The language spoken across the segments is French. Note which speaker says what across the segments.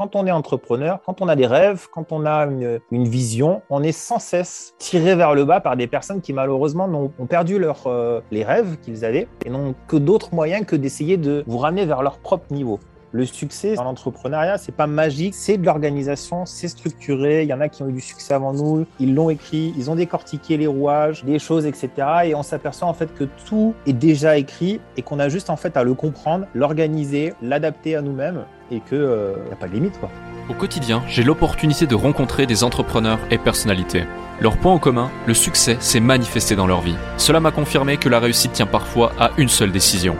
Speaker 1: quand on est entrepreneur, quand on a des rêves, quand on a une, vision, on est sans cesse tiré vers le bas par des personnes qui malheureusement ont, perdu euh, les rêves qu'ils avaient et n'ont que d'autres moyens que d'essayer de vous ramener vers leur propre niveau. Le succès dans l'entrepreneuriat, c'est pas magique, c'est de l'organisation, c'est structuré. Il y en a qui ont eu du succès avant nous, ils l'ont écrit, ils ont décortiqué les rouages, des choses, etc. Et on s'aperçoit en fait que tout est déjà écrit et qu'on a juste en fait à le comprendre, l'organiser, l'adapter à nous-mêmes et qu'il n'y euh, a pas de limite quoi.
Speaker 2: Au quotidien, j'ai l'opportunité de rencontrer des entrepreneurs et personnalités. Leur point en commun, le succès s'est manifesté dans leur vie. Cela m'a confirmé que la réussite tient parfois à une seule décision.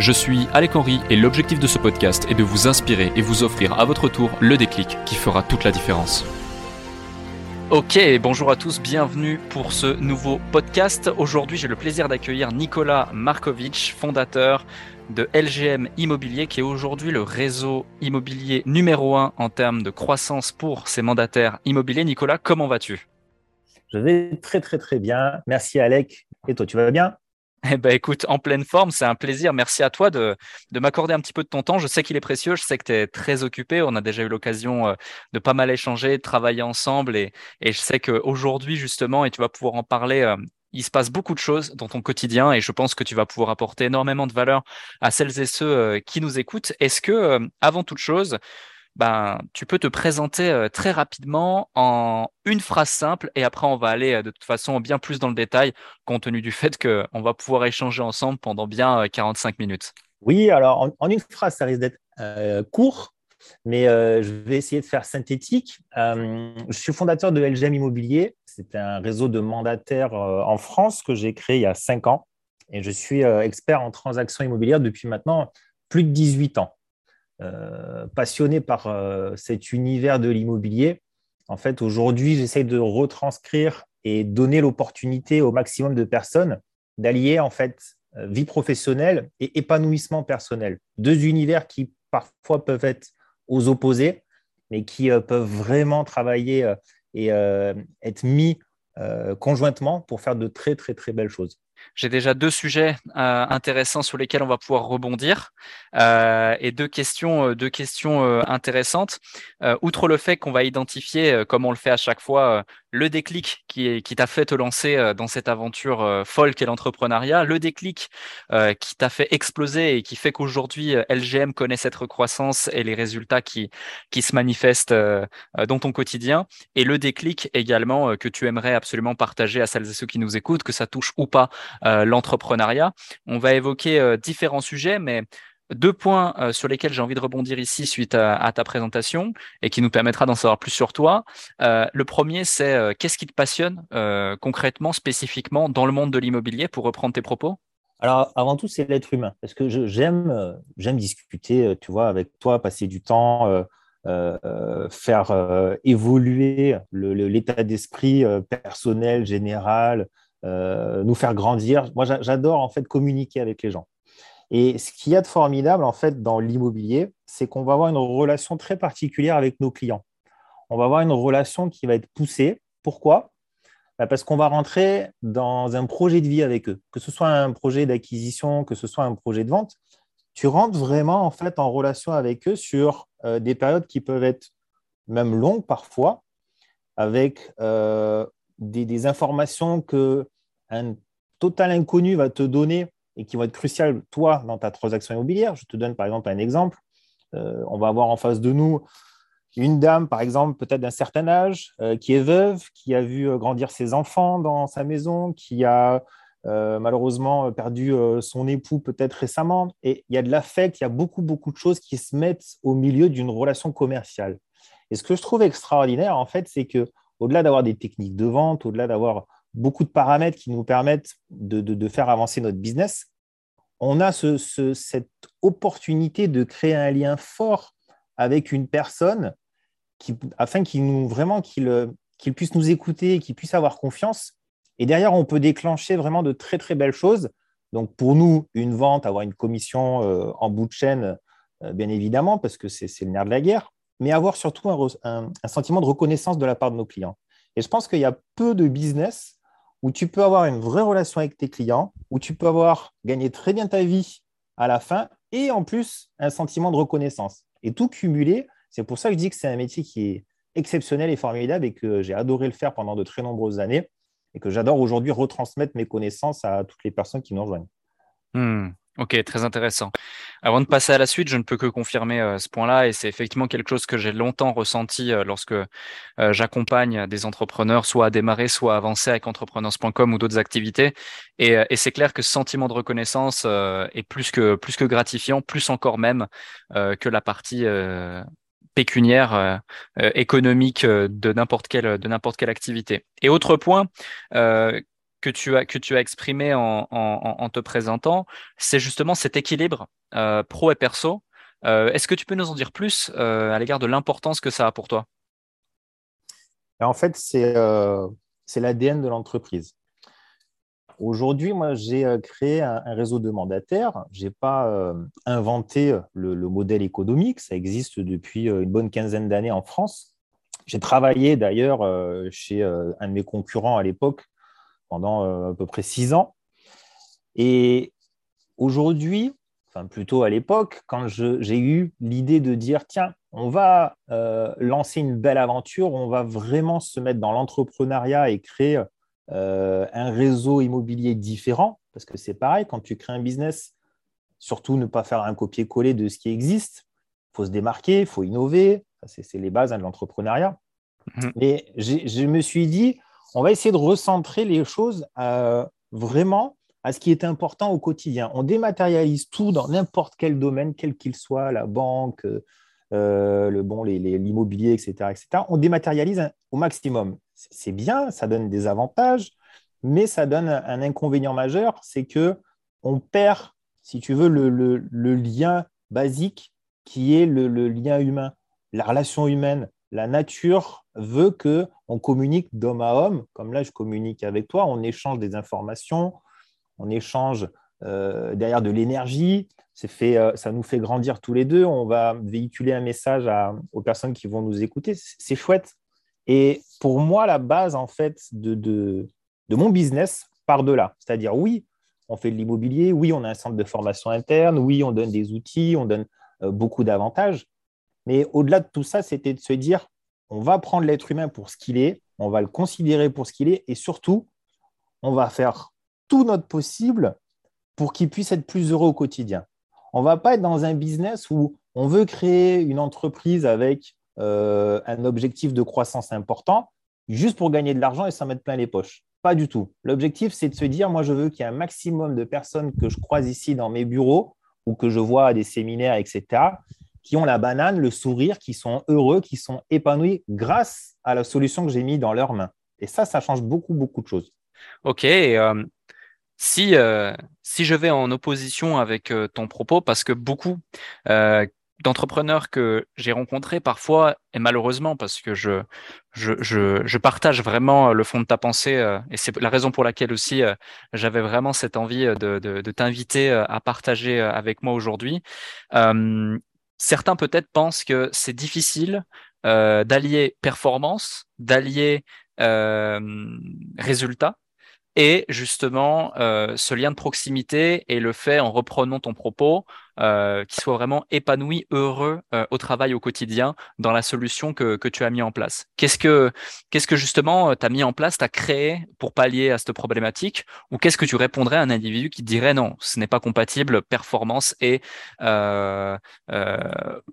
Speaker 2: Je suis Alec Henry et l'objectif de ce podcast est de vous inspirer et vous offrir à votre tour le déclic qui fera toute la différence. Ok, bonjour à tous, bienvenue pour ce nouveau podcast. Aujourd'hui, j'ai le plaisir d'accueillir Nicolas Markovic, fondateur de LGM Immobilier, qui est aujourd'hui le réseau immobilier numéro un en termes de croissance pour ses mandataires immobiliers. Nicolas, comment vas-tu?
Speaker 1: Je vais très très très bien. Merci Alec. Et toi, tu vas bien?
Speaker 2: Eh ben, écoute, en pleine forme, c'est un plaisir. Merci à toi de, de m'accorder un petit peu de ton temps. Je sais qu'il est précieux, je sais que tu es très occupé. On a déjà eu l'occasion euh, de pas mal échanger, de travailler ensemble. Et, et je sais qu'aujourd'hui, justement, et tu vas pouvoir en parler, euh, il se passe beaucoup de choses dans ton quotidien et je pense que tu vas pouvoir apporter énormément de valeur à celles et ceux euh, qui nous écoutent. Est-ce que, avant toute chose, ben, tu peux te présenter euh, très rapidement en une phrase simple et après on va aller euh, de toute façon bien plus dans le détail compte tenu du fait qu'on va pouvoir échanger ensemble pendant bien 45 euh, minutes.
Speaker 1: Oui, alors en, une phrase, ça risque d'être court, mais je vais essayer de faire synthétique. je suis fondateur de LGM Immobilier. C'est un réseau de mandataires en France que j'ai créé il y a cinq ans et je suis expert en transactions immobilières depuis maintenant plus de 18 ans. Euh, passionné par euh, cet univers de l'immobilier. En fait, aujourd'hui, j'essaie de retranscrire et donner l'opportunité au maximum de personnes d'allier en fait euh, vie professionnelle et épanouissement personnel. Deux univers qui parfois peuvent être aux opposés, mais qui peuvent vraiment travailler et être mis conjointement pour faire de très très très belles choses.
Speaker 2: J'ai déjà deux sujets euh, intéressants sur lesquels on va pouvoir rebondir euh, et deux questions, euh, deux questions intéressantes. outre le fait qu'on va identifier, comme on le fait à chaque fois, le déclic qui, t'a fait te lancer dans cette aventure folle qu'est l'entrepreneuriat, le déclic qui t'a fait exploser et qui fait qu'aujourd'hui LGM connaît cette recroissance et les résultats qui, se manifestent dans ton quotidien, et le déclic également que tu aimerais absolument partager à celles et ceux qui nous écoutent, que ça touche ou pas l'entrepreneuriat. On va évoquer euh, différents sujets, mais deux points euh, sur lesquels j'ai envie de rebondir ici suite à, ta présentation et qui nous permettra d'en savoir plus sur toi. le premier, c'est qu'est-ce qui te passionne concrètement, spécifiquement dans le monde de l'immobilier, pour reprendre tes propos?
Speaker 1: Alors, avant tout, c'est l'être humain, parce que j'aime j'aime discuter, tu vois, avec toi, passer du temps, faire évoluer l'état d'esprit personnel, général, euh, nous faire grandir. Moi, j'adore en fait communiquer avec les gens. Et ce qu'il y a de formidable en fait dans l'immobilier, c'est qu'on va avoir une relation très particulière avec nos clients. On va avoir une relation qui va être poussée. Pourquoi? Bah, Parce qu'on va rentrer dans un projet de vie avec eux, que ce soit un projet d'acquisition, que ce soit un projet de vente. Tu rentres vraiment en fait en relation avec eux sur euh, des périodes qui peuvent être même longues parfois, avec euh, des, informations que un total inconnu va te donner et qui vont être cruciales, toi, dans ta transaction immobilière. Je te donne par exemple un exemple. Euh, on va avoir en face de nous une dame, par exemple, peut-être d'un certain âge, euh, qui est veuve, qui a vu euh, grandir ses enfants dans sa maison, qui a malheureusement perdu son époux peut-être récemment. Et il y a de l'affect, il y a beaucoup, beaucoup de choses qui se mettent au milieu d'une relation commerciale. Et ce que je trouve extraordinaire, en fait, c'est que au-delà d'avoir des techniques de vente, au-delà d'avoir beaucoup de paramètres qui nous permettent de, faire avancer notre business, on a cette opportunité de créer un lien fort avec une personne afin qu'il nous vraiment qu'il puisse nous écouter, qu'il puisse avoir confiance. Et derrière, on peut déclencher vraiment de très très belles choses. Donc pour nous, une vente, avoir une commission euh, en bout de chaîne, euh, bien évidemment, parce que c'est le nerf de la guerre, mais avoir surtout un, sentiment de reconnaissance de la part de nos clients. Et je pense qu'il y a peu de business où tu peux avoir une vraie relation avec tes clients, où tu peux avoir gagné très bien ta vie à la fin et en plus un sentiment de reconnaissance. Et tout cumulé, C'est pour ça que je dis que c'est un métier qui est exceptionnel et formidable et que j'ai adoré le faire pendant de très nombreuses années et que j'adore aujourd'hui retransmettre mes connaissances à toutes les personnes qui nous rejoignent.
Speaker 2: Hmm. Ok, très intéressant. Avant de passer à la suite, je ne peux que confirmer euh, ce point-là et c'est effectivement quelque chose que j'ai longtemps ressenti euh, lorsque euh, j'accompagne des entrepreneurs, soit à démarrer, soit à avancer avec entrepreneurs.com ou d'autres activités. Et, c'est clair que ce sentiment de reconnaissance est plus que plus que gratifiant, plus encore même que la partie pécuniaire économique de n'importe quelle de n'importe quelle activité. Et autre point que tu as, que tu as exprimé en, te présentant, c'est justement cet équilibre euh, pro et perso. Euh, est-ce que tu peux nous en dire plus euh, à l'égard de l'importance que ça a pour toi?
Speaker 1: En fait, c'est l'ADN de l'entreprise. Aujourd'hui, moi, j'ai créé un, réseau de mandataires. Je n'ai pas inventé le, le, modèle économique. Ça existe depuis une bonne quinzaine d'années en France. J'ai travaillé d'ailleurs chez un de mes concurrents à l'époque pendant euh, à peu près six ans. Et aujourd'hui, enfin plutôt à l'époque, quand j'ai eu l'idée de dire, tiens, on va euh, lancer une belle aventure, on va vraiment se mettre dans l'entrepreneuriat et créer euh, un réseau immobilier différent, parce que c'est pareil, quand tu crées un business, surtout ne pas faire un copier-coller de ce qui existe, il faut se démarquer, il faut innover, c'est les bases hein, de l'entrepreneuriat. Mmh. Mais je me suis dit, on va essayer de recentrer les choses euh, vraiment à ce qui est important au quotidien. On dématérialise tout dans n'importe quel domaine, quel qu'il soit, la banque, euh, le bon, l'immobilier, etc., etc. On dématérialise au maximum. C'est bien, ça donne des avantages, mais ça donne un inconvénient majeur, c'est que on perd, si tu veux, le, lien basique qui est le, lien humain, la relation humaine la nature veut que on communique d'homme à homme, comme là je communique avec toi, on échange des informations, on échange euh, derrière de l'énergie, euh, ça nous fait grandir tous les deux, on va véhiculer un message aux personnes qui vont nous écouter, c'est chouette. Et pour moi, la base en fait de, de, mon business part de là, c'est-à-dire oui, on fait de l'immobilier, oui, on a un centre de formation interne, oui, on donne des outils, on donne euh, beaucoup d'avantages, mais au-delà de tout ça, c'était de se dire, on va prendre l'être humain pour ce qu'il est, on va le considérer pour ce qu'il est, et surtout, on va faire tout notre possible pour qu'il puisse être plus heureux au quotidien. On ne va pas être dans un business où on veut créer une entreprise avec euh, un objectif de croissance important, juste pour gagner de l'argent et s'en mettre plein les poches. Pas du tout. L'objectif, c'est de se dire, moi, je veux qu'il y ait un maximum de personnes que je croise ici dans mes bureaux ou que je vois à des séminaires, etc., qui ont la banane, le sourire, qui sont heureux, qui sont épanouis grâce à la solution que j'ai mise dans leurs mains. Et ça, ça change beaucoup, beaucoup de choses.
Speaker 2: Ok. Euh, si, euh, si je vais en opposition avec euh, ton propos, parce que beaucoup d'entrepreneurs que j'ai rencontrés parfois, et malheureusement, parce que je, je, je, partage vraiment le fond de ta pensée, et c'est la raison pour laquelle aussi j'avais vraiment cette envie de, de t'inviter à partager avec moi aujourd'hui certains peut-être pensent que c'est difficile euh, d'allier performance, d'allier euh, résultat et justement euh, ce lien de proximité et le fait, en reprenant ton propos, euh, qu'il soit vraiment épanoui, heureux euh, au travail au quotidien dans la solution que, que tu as mis en place. Qu'est-ce que, qu'est-ce que justement euh, tu as mis en place, tu as créé pour pallier à cette problématique? Ou qu'est-ce que tu répondrais à un individu qui dirait non, ce n'est pas compatible, performance et euh,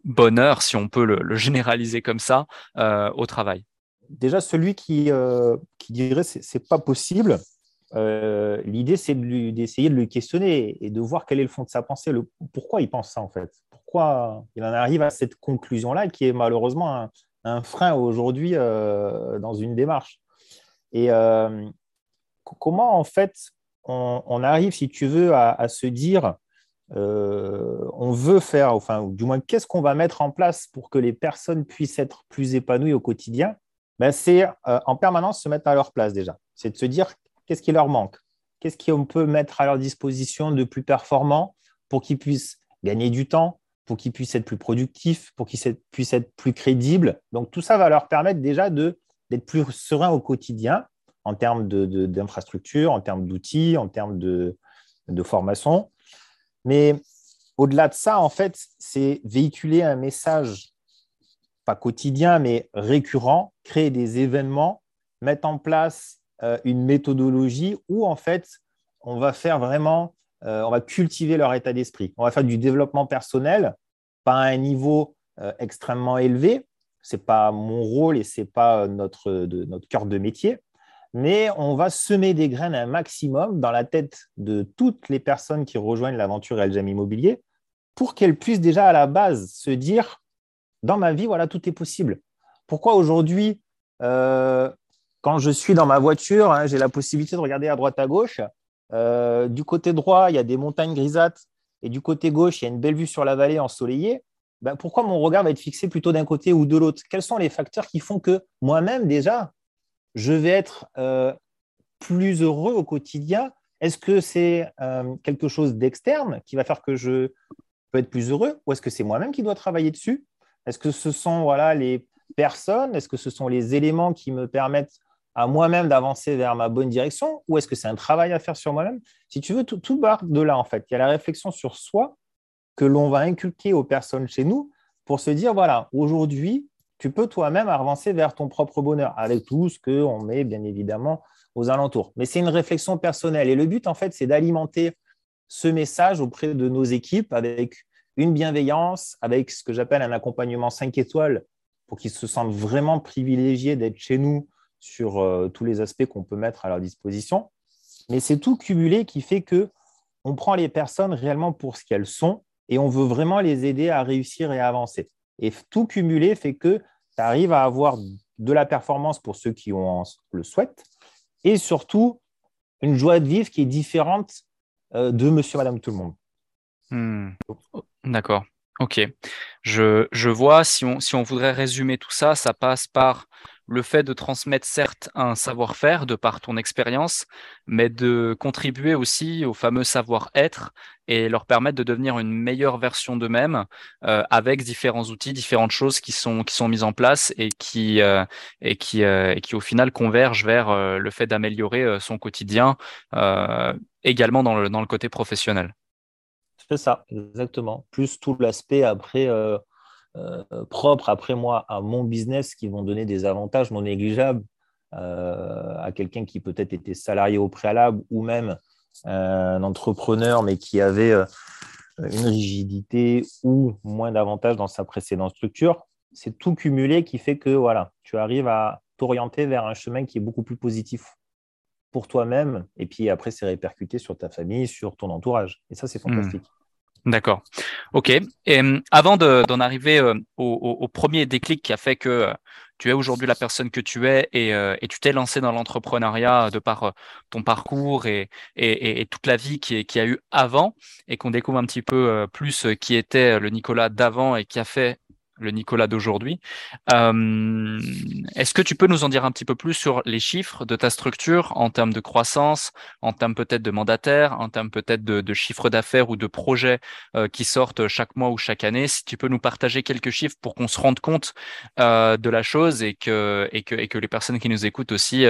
Speaker 2: bonheur, si on peut le, le généraliser comme ça, au travail?
Speaker 1: Déjà, celui qui, qui dirait c'est, c'est pas possible, euh, l'idée, c'est d'essayer de, lui questionner et de voir quel est le fond de sa pensée, le, pourquoi il pense ça en fait, pourquoi il en arrive à cette conclusion-là qui est malheureusement un, frein aujourd'hui euh, dans une démarche. Et euh, comment en fait on, arrive, si tu veux, à, se dire, on veut faire, enfin, du moins, qu'est-ce qu'on va mettre en place pour que les personnes puissent être plus épanouies au quotidien? Ben, C'est en permanence se mettre à leur place déjà. C'est de se dire Qu'est-ce qui leur manque? Qu'est-ce qu'on peut mettre à leur disposition de plus performant pour qu'ils puissent gagner du temps, pour qu'ils puissent être plus productifs, pour qu'ils puissent être plus crédibles? Donc, tout ça va leur permettre déjà d'être plus sereins au quotidien en termes d'infrastructures, en termes d'outils, en termes de, de formation. Mais au-delà de ça, en fait, c'est véhiculer un message pas quotidien, mais récurrent, créer des événements, mettre en place euh, une méthodologie où en fait on va faire vraiment, euh, on va cultiver leur état d'esprit. On va faire du développement personnel, pas à un niveau euh, extrêmement élevé. Ce n'est pas mon rôle et ce n'est pas notre, de, notre cœur de métier, mais on va semer des graines un maximum dans la tête de toutes les personnes qui rejoignent l'aventure Eljam Immobilier pour qu'elles puissent déjà à la base se dire dans ma vie, voilà, tout est possible. Pourquoi aujourd'hui, quand je suis dans ma voiture, hein, j'ai la possibilité de regarder à droite à gauche. Euh, du côté droit, il y a des montagnes grisâtres et du côté gauche, il y a une belle vue sur la vallée ensoleillée. Ben, pourquoi mon regard va être fixé plutôt d'un côté ou de l'autre? Quels sont les facteurs qui font que moi-même, déjà, je vais être euh, plus heureux au quotidien? Est-ce que c'est euh, quelque chose d'externe qui va faire que je peux être plus heureux? Ou est-ce que c'est moi-même qui dois travailler dessus? Est-ce que ce sont voilà, les personnes? Est-ce que ce sont les éléments qui me permettent à moi-même d'avancer vers ma bonne direction ou est-ce que c'est un travail à faire sur moi-même? Si tu veux, tout, part de là, en fait. Il y a la réflexion sur soi que l'on va inculquer aux personnes chez nous pour se dire, voilà, aujourd'hui, tu peux toi-même avancer vers ton propre bonheur avec tout ce qu'on met, bien évidemment, aux alentours. Mais c'est une réflexion personnelle. Et le but, en fait, c'est d'alimenter ce message auprès de nos équipes avec une bienveillance, avec ce que j'appelle un accompagnement 5 étoiles pour qu'ils se sentent vraiment privilégiés d'être chez nous sur euh, tous les aspects qu'on peut mettre à leur disposition. Mais c'est tout cumulé qui fait que on prend les personnes réellement pour ce qu'elles sont et on veut vraiment les aider à réussir et à avancer. Et tout cumulé fait que tu arrives à avoir de la performance pour ceux qui ont, le souhaitent et surtout une joie de vivre qui est différente euh, de monsieur, madame, tout le monde.
Speaker 2: Hmm. D'accord. Ok. Je, je vois, si on, si on voudrait résumer tout ça, ça passe par le fait de transmettre certes un savoir-faire de par ton expérience, mais de contribuer aussi au fameux savoir-être et leur permettre de devenir une meilleure version d'eux-mêmes euh, avec différents outils, différentes choses qui sont, qui sont mises en place et qui, euh, et qui, euh, et qui au final convergent vers le fait d'améliorer son quotidien également dans le, dans le côté professionnel.
Speaker 1: C'est ça, exactement. Plus tout l'aspect après propres après moi à mon business qui vont donner des avantages non négligeables euh, à quelqu'un qui peut-être était salarié au préalable ou même un entrepreneur mais qui avait euh, une rigidité ou moins d'avantages dans sa précédente structure. C'est tout cumulé qui fait que voilà, tu arrives à t'orienter vers un chemin qui est beaucoup plus positif pour toi-même et puis après c'est répercuté sur ta famille, sur ton entourage. Et ça, c'est hmm. fantastique.
Speaker 2: D'accord. OK. Et euh, avant d'en arriver euh, au, premier déclic qui a fait que euh, tu es aujourd'hui la personne que tu es et, tu t'es lancé dans l'entrepreneuriat de par ton parcours et, et, toute la vie qui, qui a eu avant et qu'on découvre un petit peu plus qui était le Nicolas d'avant et qui a fait le Nicolas d'aujourd'hui. Euh, est-ce que tu peux nous en dire un petit peu plus sur les chiffres de ta structure en termes de croissance, en termes peut-être de mandataires, en termes peut-être de, de chiffre d'affaires ou de projets euh, qui sortent chaque mois ou chaque année? Si tu peux nous partager quelques chiffres pour qu'on se rende compte euh, de la chose et que, et, que, et que les personnes qui nous écoutent aussi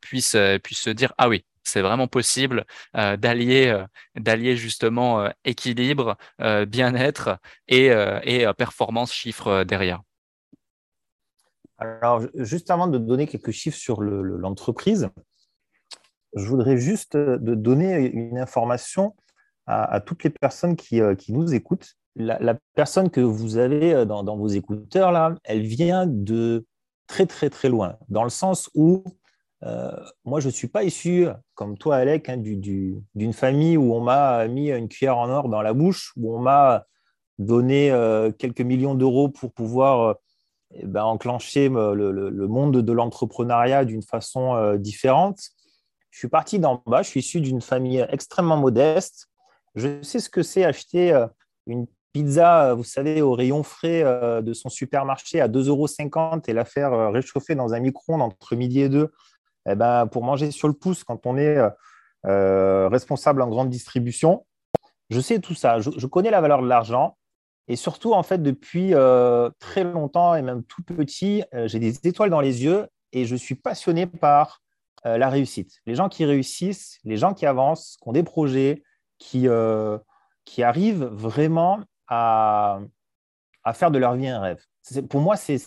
Speaker 2: puissent, puissent se dire, ah oui, c'est vraiment possible euh, d'allier euh, d'allier justement euh, équilibre, bien-être et, et performance chiffre derrière.
Speaker 1: Alors, juste avant de donner quelques chiffres sur l'entreprise, je voudrais juste de donner une information à, toutes les personnes qui, qui nous écoutent. La, personne que vous avez dans, dans, vos écouteurs, là, elle vient de très, très, très loin, dans le sens où moi, je ne suis pas issu, comme toi, Alec, hein, d'une famille où on m'a mis une cuillère en or dans la bouche, où on m'a donné euh, quelques millions d'euros pour pouvoir euh, eh ben, enclencher le, monde de l'entrepreneuriat d'une façon différente. Je suis parti d'en bas, je suis issu d'une famille extrêmement modeste. Je sais ce que c'est acheter une pizza, vous savez, au rayon frais de son supermarché à 2,50 euros et la faire réchauffer dans un micro-ondes entre midi et deux eh ben, pour manger sur le pouce quand on est euh, euh, responsable en grande distribution. Je sais tout ça. Je, connais la valeur de l'argent. Et surtout, en fait, depuis euh, très longtemps et même tout petit, j'ai des étoiles dans les yeux et je suis passionné par la réussite. Les gens qui réussissent, les gens qui avancent, qui ont des projets, qui, qui arrivent vraiment à, à faire de leur vie un rêve. pour moi, c'est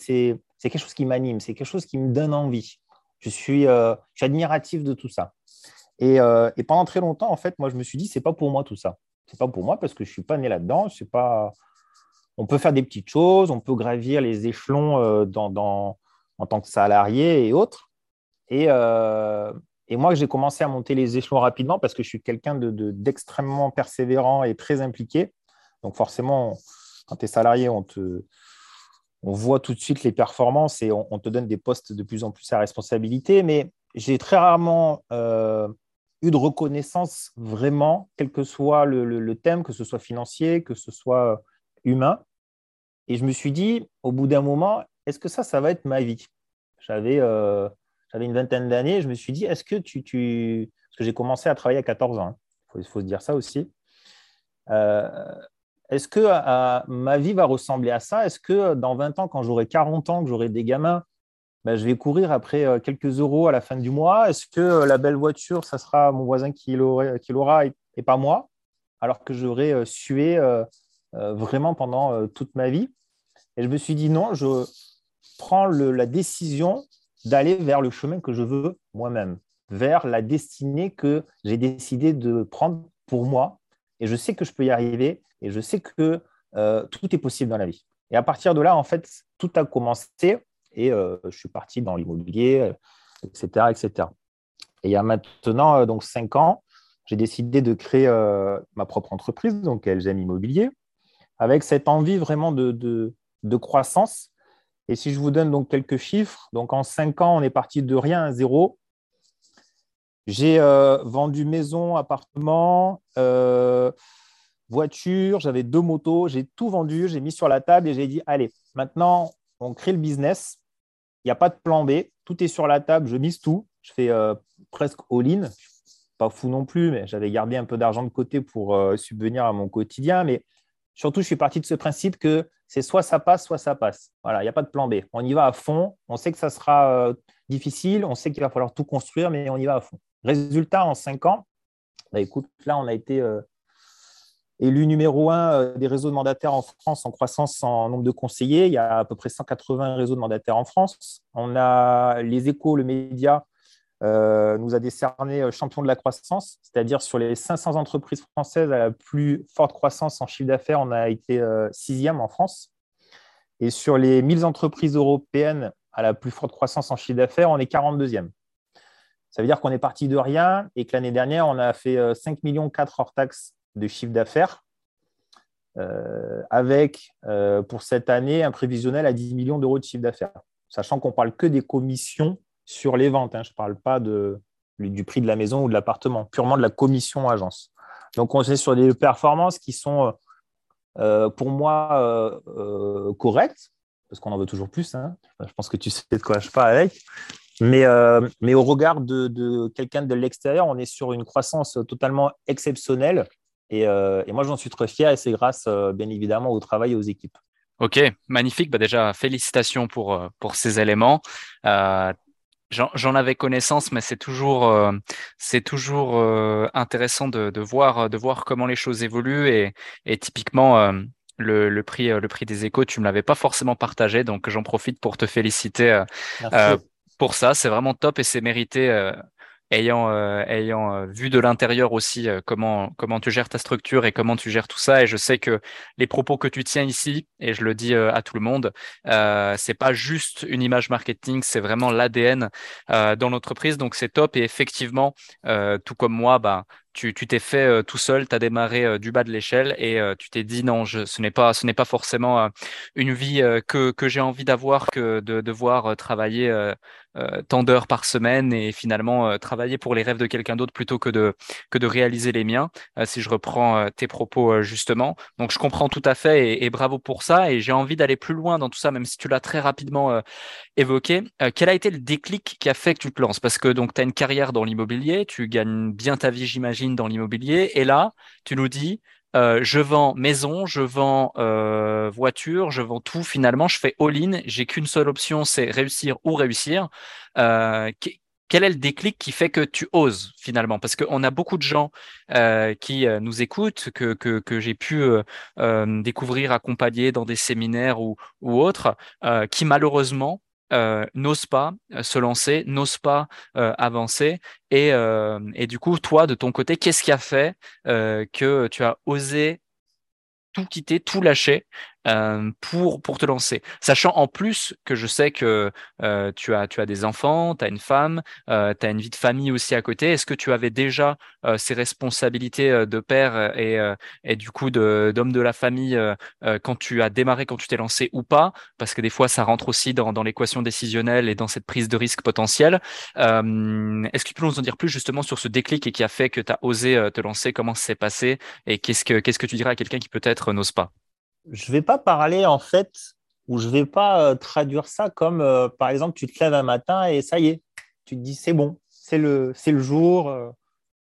Speaker 1: quelque chose qui m'anime, c'est quelque chose qui me donne envie. Je suis, je suis admiratif de tout ça. Et, et, pendant très longtemps, en fait, moi, je me suis dit, c'est pas pour moi tout ça. C'est pas pour moi parce que je suis pas né là-dedans. C'est pas. On peut faire des petites choses, on peut gravir les échelons dans, dans, en tant que salarié et autres. Et, moi, j'ai commencé à monter les échelons rapidement parce que je suis quelqu'un d'extrêmement de, persévérant et très impliqué. Donc forcément, quand tu es salarié, on, te, on voit tout de suite les performances et on, te donne des postes de plus en plus à responsabilité. Mais j'ai très rarement euh, eu de reconnaissance vraiment, quel que soit le, thème, que ce soit financier, que ce soit humain. Et je me suis dit, au bout d'un moment, est-ce que ça, ça va être ma vie? J'avais... Euh, une vingtaine d'années, je me suis dit, est-ce que tu, tu... Parce que j'ai commencé à travailler à 14 ans, il hein. faut, se dire ça aussi. Euh, est-ce que ma vie va ressembler à ça? Est-ce que dans 20 ans, quand j'aurai 40 ans, que j'aurai des gamins, ben, je vais courir après euh, quelques euros à la fin du mois? Est-ce que euh, la belle voiture, ça sera mon voisin qui l'aura et, pas moi? Alors que j'aurai sué vraiment pendant toute ma vie. Et je me suis dit, non, je prends la décision d'aller vers le chemin que je veux moi-même, vers la destinée que j'ai décidé de prendre pour moi. Et je sais que je peux y arriver et je sais que euh, tout est possible dans la vie. Et à partir de là, en fait, tout a commencé et euh, je suis parti dans l'immobilier, etc., etc. Et il y a maintenant euh, donc cinq ans, j'ai décidé de créer ma propre entreprise, donc LGM Immobilier, avec cette envie vraiment de, de, de croissance et si je vous donne donc quelques chiffres, donc en cinq ans, on est parti de rien à zéro. J'ai euh, vendu maison, appartement, euh, voiture, j'avais deux motos, j'ai tout vendu, j'ai mis sur la table et j'ai dit allez, maintenant on crée le business. Il n'y a pas de plan B, tout est sur la table, je mise tout, je fais euh, presque all-in. Pas fou non plus, mais j'avais gardé un peu d'argent de côté pour subvenir à mon quotidien. Mais surtout, je suis parti de ce principe que c'est soit ça passe, soit ça passe. Voilà, il n'y a pas de plan B. On y va à fond. On sait que ça sera difficile. On sait qu'il va falloir tout construire, mais on y va à fond. Résultat, en cinq ans, bah, écoute, là, on a été euh, élu numéro un euh, des réseaux de mandataires en France en croissance en nombre de conseillers. Il y a à peu près 180 réseaux de mandataires en France. On a les échos, le média, nous a décerné champion de la croissance, c'est-à-dire sur les 500 entreprises françaises à la plus forte croissance en chiffre d'affaires, on a été sixième en France. Et sur les 1000 entreprises européennes à la plus forte croissance en chiffre d'affaires, on est 42e. Ça veut dire qu'on est parti de rien et que l'année dernière, on a fait 5 millions 4 hors taxes de chiffre d'affaires, avec pour cette année un prévisionnel à 10 millions d'euros de chiffre d'affaires, sachant qu'on parle que des commissions sur les ventes. Hein. Je ne parle pas de, du prix de la maison ou de l'appartement, purement de la commission agence. Donc, on est sur des performances qui sont, euh, pour moi, euh, euh, correctes, parce qu'on en veut toujours plus. Hein. Je pense que tu sais de quoi je parle avec. Mais, mais au regard de, de quelqu'un de l'extérieur, on est sur une croissance totalement exceptionnelle. Et, et moi, j'en suis très fier et c'est grâce, bien évidemment, au travail et aux équipes.
Speaker 2: Ok, magnifique. Bah déjà, félicitations pour, pour ces éléments. Euh, J'en avais connaissance, mais c'est toujours, euh, c'est toujours euh, intéressant de, de, voir, de voir comment les choses évoluent. Et, et typiquement, euh, le, le, prix, le prix des échos, tu me l'avais pas forcément partagé, donc j'en profite pour te féliciter pour ça. C'est vraiment top et c'est mérité ayant, euh, ayant euh, vu de l'intérieur aussi euh, comment, comment tu gères ta structure et comment tu gères tout ça. Et je sais que les propos que tu tiens ici, et je le dis à tout le monde, euh, c'est pas juste une image marketing, c'est vraiment l'ADN dans l'entreprise. Donc c'est top. Et effectivement, tout comme moi, bah, tu t'es fait tout seul, tu as démarré du bas de l'échelle et tu t'es dit non, je, ce n'est pas, ce n'est pas forcément une vie que, que j'ai envie d'avoir que de devoir travailler euh, tant d'heures par semaine et finalement euh, travailler pour les rêves de quelqu'un d'autre plutôt que de, que de réaliser les miens, euh, si je reprends tes propos justement. Donc je comprends tout à fait et, bravo pour ça et j'ai envie d'aller plus loin dans tout ça, même si tu l'as très rapidement évoqué. quel a été le déclic qui a fait que tu te lances? Parce que donc tu as une carrière dans l'immobilier, tu gagnes bien ta vie j'imagine dans l'immobilier. Et là tu nous dis euh, je vends maison, je vends euh, voiture, je vends tout. Finalement, je fais all-in, j'ai qu'une seule option, c'est réussir ou réussir. Euh, quel est le déclic qui fait que tu oses finalement? Parce qu'on a beaucoup de gens qui nous écoutent, que, que, que j'ai pu découvrir, accompagner dans des séminaires ou, ou autres, qui malheureusement n'osent pas se lancer, n'osent pas avancer. Et, et du coup, toi, de ton côté, qu'est-ce qui a fait que tu as osé tout quitter, tout lâcher euh, pour, pour te lancer. Sachant en plus que je sais que euh, tu, as, tu as des enfants, tu as une femme, euh, tu as une vie de famille aussi à côté. Est-ce que tu avais déjà ces responsabilités de père et, et du coup d'homme de, la famille quand tu as démarré, quand tu t'es lancé ou pas? Parce que des fois, ça rentre aussi dans, dans l'équation décisionnelle et dans cette prise de risque potentielle. Est-ce que tu peux nous en dire plus justement sur ce déclic et qui a fait que tu as osé te lancer? Comment ça s'est passé? Et qu'est-ce que, qu'est-ce que tu dirais à quelqu'un qui peut-être n'ose pas?
Speaker 1: Je vais pas parler en fait, ou je vais pas euh, traduire ça comme, euh, par exemple, tu te lèves un matin et ça y est, tu te dis c'est bon, c'est le, c'est le jour. Euh,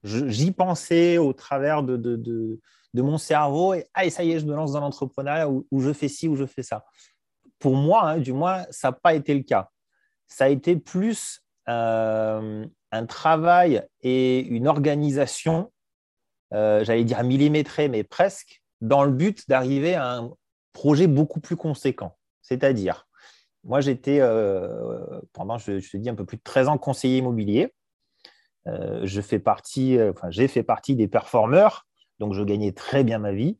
Speaker 1: j'y pensais au travers de, de, de, mon cerveau et ah, ça y est, je me lance dans l'entrepreneuriat ou, je fais ci ou je fais ça. Pour moi, hein, du moins, ça n'a pas été le cas. Ça a été plus un travail et une organisation, j'allais dire millimétrée, mais presque, dans le but d'arriver à un projet beaucoup plus conséquent. C'est-à-dire, moi, j'étais euh, pendant, je, te dis, un peu plus de 13 ans conseiller immobilier. Euh, je fais partie, euh, enfin, j'ai fait partie des performeurs, donc je gagnais très bien ma vie,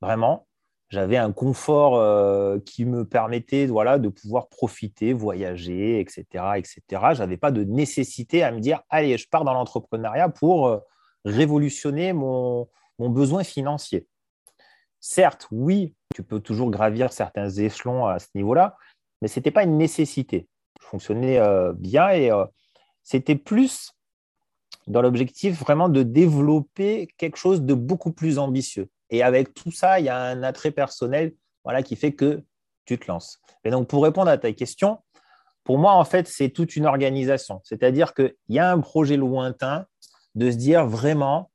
Speaker 1: vraiment. J'avais un confort qui me permettait voilà, de pouvoir profiter, voyager, etc. etc. Je n'avais pas de nécessité à me dire, allez, je pars dans l'entrepreneuriat pour révolutionner mon, mon besoin financier. Certes, oui, tu peux toujours gravir certains échelons à ce niveau-là, mais ce n'était pas une nécessité. Je fonctionnais euh, bien et euh, c'était plus dans l'objectif vraiment de développer quelque chose de beaucoup plus ambitieux. Et avec tout ça, il y a un attrait personnel voilà, qui fait que tu te lances. Et donc, pour répondre à ta question, pour moi, en fait, c'est toute une organisation. C'est-à-dire qu'il y a un projet lointain de se dire vraiment,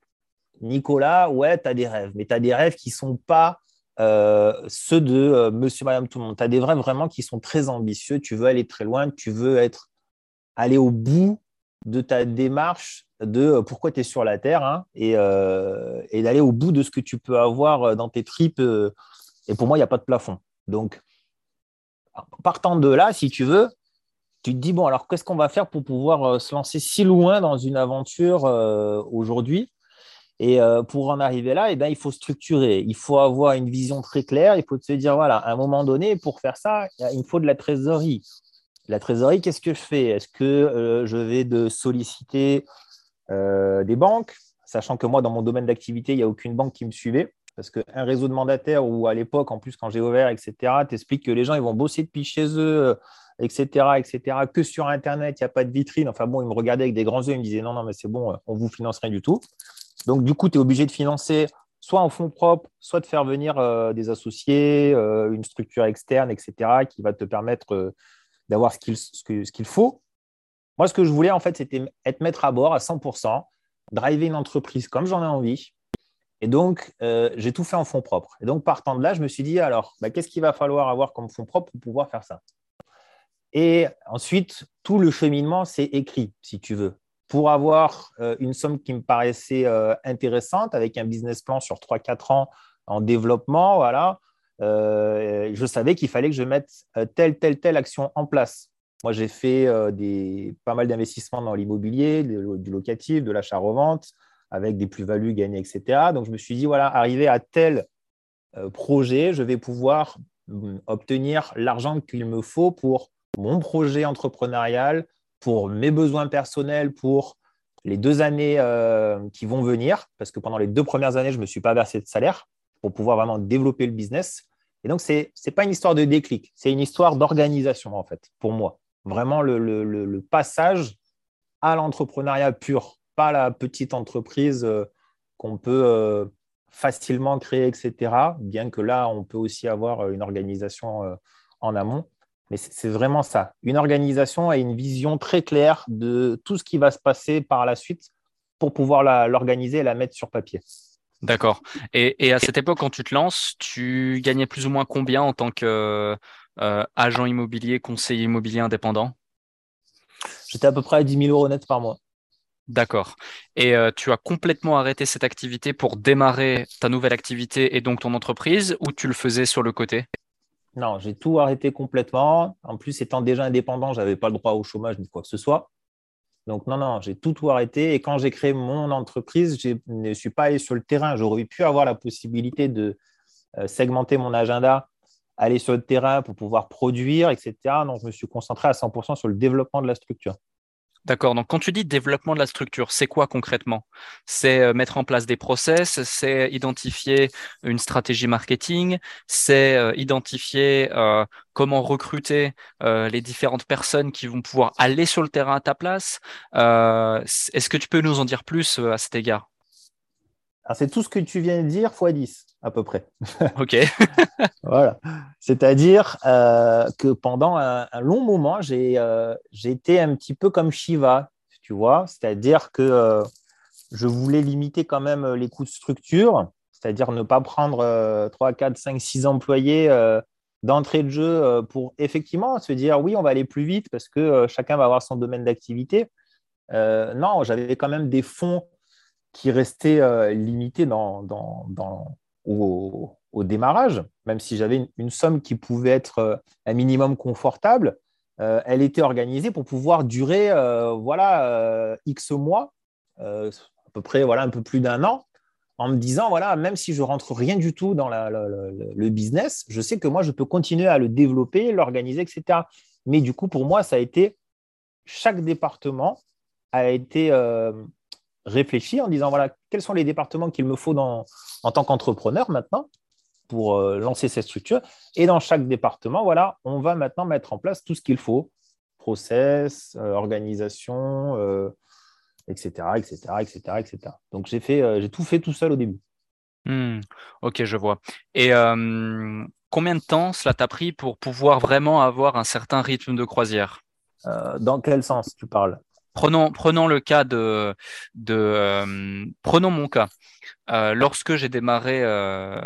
Speaker 1: Nicolas, ouais, tu as des rêves, mais tu as des rêves qui ne sont pas euh, ceux de euh, monsieur, madame, tout le monde. Tu as des rêves vraiment qui sont très ambitieux. Tu veux aller très loin, tu veux être, aller au bout de ta démarche de euh, pourquoi tu es sur la Terre hein, et, et d'aller au bout de ce que tu peux avoir dans tes tripes. et pour moi, il n'y a pas de plafond. Donc, partant de là, si tu veux, tu te dis, bon, alors qu'est-ce qu'on va faire pour pouvoir se lancer si loin dans une aventure aujourd'hui? Et euh, pour en arriver là, eh ben, il faut structurer, il faut avoir une vision très claire, il faut se dire, voilà, à un moment donné, pour faire ça, il faut de la trésorerie. La trésorerie, qu'est-ce que je fais? Est-ce que euh, je vais de solliciter euh, des banques, sachant que moi, dans mon domaine d'activité, il n'y a aucune banque qui me suivait parce qu'un réseau de mandataires ou à l'époque, en plus, quand j'ai ouvert, etc., t'expliques que les gens, ils vont bosser depuis chez eux, etc., etc., que sur Internet, il n'y a pas de vitrine. Enfin bon, ils me regardaient avec des grands yeux, ils me disaient non, non, mais c'est bon, on ne vous finance rien du tout. Donc, du coup, tu es obligé de financer soit en fonds propres, soit de faire venir euh, des associés, euh, une structure externe, etc., qui va te permettre euh, d'avoir ce qu'il faut. Moi, ce que je voulais, en fait, c'était être maître à bord à 100%, driver une entreprise comme j'en ai envie. Et donc, j'ai tout fait en fonds propres. Et donc, partant de là, je me suis dit, alors, bah, qu'est-ce qu'il va falloir avoir comme fonds propres pour pouvoir faire ça? Et ensuite, tout le cheminement, c'est écrit, si tu veux pour avoir euh, une somme qui me paraissait euh, intéressante, avec un business plan sur 3-4 ans en développement, voilà, euh, je savais qu'il fallait que je mette telle, telle, telle action en place. Moi, j'ai fait pas mal d'investissements dans l'immobilier, du locatif, de l'achat-revente, avec des plus-values gagnées, etc. Donc, je me suis dit, voilà, arrivé à tel projet, je vais pouvoir mm, obtenir l'argent qu'il me faut pour mon projet entrepreneurial, pour mes besoins personnels, pour les deux années euh, qui vont venir, parce que pendant les deux premières années, je ne me suis pas versé de salaire pour pouvoir vraiment développer le business. Et donc, ce n'est pas une histoire de déclic, c'est une histoire d'organisation, en fait, pour moi. Vraiment, le, passage à l'entrepreneuriat pur, pas la petite entreprise euh, qu'on peut euh, facilement créer, etc. Bien que là, on peut aussi avoir une organisation en amont. Mais c'est vraiment ça, une organisation et une vision très claire de tout ce qui va se passer par la suite pour pouvoir l'organiser et la mettre sur papier.
Speaker 2: D'accord. Et, à cette époque, quand tu te lances, tu gagnais plus ou moins combien en tant qu'agent euh, immobilier, conseiller immobilier indépendant?
Speaker 1: J'étais à peu près à 10 000 euros net par mois.
Speaker 2: D'accord. Et euh, tu as complètement arrêté cette activité pour démarrer ta nouvelle activité et donc ton entreprise ou tu le faisais sur le côté?
Speaker 1: Non, j'ai tout arrêté complètement. En plus, étant déjà indépendant, je n'avais pas le droit au chômage ni quoi que ce soit. Donc, non, non, j'ai tout, arrêté. Et quand j'ai créé mon entreprise, je ne suis pas allé sur le terrain. J'aurais pu avoir la possibilité de euh, segmenter mon agenda, aller sur le terrain pour pouvoir produire, etc. Donc, je me suis concentré à 100% sur le développement de la structure.
Speaker 2: D'accord. Donc, quand tu dis développement de la structure, c'est quoi concrètement? C'est euh, mettre en place des process, c'est identifier une stratégie marketing, c'est euh, identifier euh, comment recruter les différentes personnes qui vont pouvoir aller sur le terrain à ta place. Est-ce que tu peux nous en dire plus à cet égard?
Speaker 1: C'est tout ce que tu viens de dire x 10 à peu près.
Speaker 2: Ok.
Speaker 1: voilà. C'est-à-dire euh, que pendant un, long moment, euh, j'ai été un petit peu comme Shiva, tu vois. C'est-à-dire que euh, je voulais limiter quand même les coûts de structure, c'est-à-dire ne pas prendre 3, 4, 5, 6 employés d'entrée de jeu pour effectivement se dire oui, on va aller plus vite parce que chacun va avoir son domaine d'activité. non, j'avais quand même des fonds qui restaient limités dans, dans, dans au, démarrage, même si j'avais une, somme qui pouvait être euh, un minimum confortable, euh, elle était organisée pour pouvoir durer euh, voilà, X mois, à peu près voilà, un peu plus d'un an, en me disant, voilà, même si je rentre rien du tout dans le business, je sais que moi, je peux continuer à le développer, l'organiser, etc. Mais du coup, pour moi, ça a été, chaque département a été réfléchi en disant, voilà, quels sont les départements qu'il me faut dans, en tant qu'entrepreneur maintenant pour euh, lancer cette structure. Et dans chaque département, voilà, on va maintenant mettre en place tout ce qu'il faut, process, euh, organisation, etc., etc., etc., etc. Donc j'ai fait, euh, j'ai tout fait tout seul au début.
Speaker 2: Hmm. ok, je vois. Et combien de temps cela t'a pris pour pouvoir vraiment avoir un certain rythme de croisière?
Speaker 1: Dans quel sens tu parles?
Speaker 2: Prenons, prenons le cas de, de prenons mon cas. Euh, lorsque j'ai démarré euh,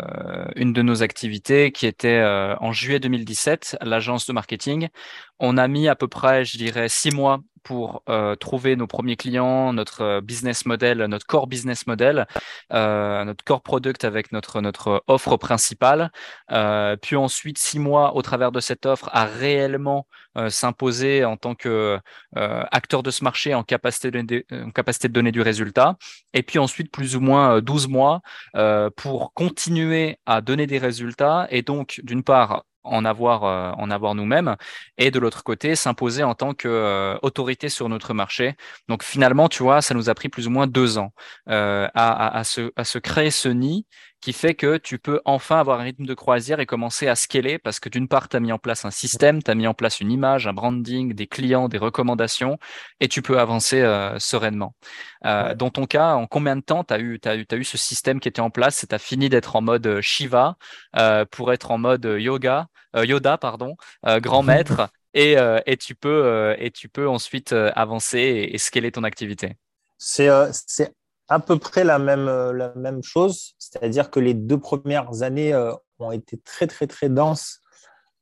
Speaker 2: une de nos activités qui était euh, en juillet 2017, l'agence de marketing, on a mis à peu près, je dirais, six mois pour trouver nos premiers clients, notre business model, notre core business model, notre core product avec notre, notre offre principale. puis ensuite, six mois au travers de cette offre à réellement s'imposer en tant que acteur de ce marché en capacité, de, en capacité de donner du résultat. Et puis ensuite, plus ou moins 12 mois euh, pour continuer à donner des résultats et donc, d'une part, en avoir, euh, en avoir nous-mêmes, et de l'autre côté, s'imposer en tant qu'autorité euh, sur notre marché. Donc finalement, tu vois, ça nous a pris plus ou moins deux ans à, se créer ce nid qui fait que tu peux enfin avoir un rythme de croisière et commencer à scaler parce que d'une part, tu as mis en place un système, tu as mis en place une image, un branding, des clients, des recommandations et tu peux avancer euh, sereinement. Euh, Dans ton cas, en combien de temps tu as eu, as eu, as eu ce système qui était en place? Et tu as fini d'être en mode euh, Shiva euh, pour être en mode yoga, Yoda, pardon, grand maître et, et, tu peux, et tu peux ensuite avancer et, et scaler ton activité.
Speaker 1: C'est à peu près la même, euh, la même chose, c'est-à-dire que les deux premières années euh, ont été très, très, très denses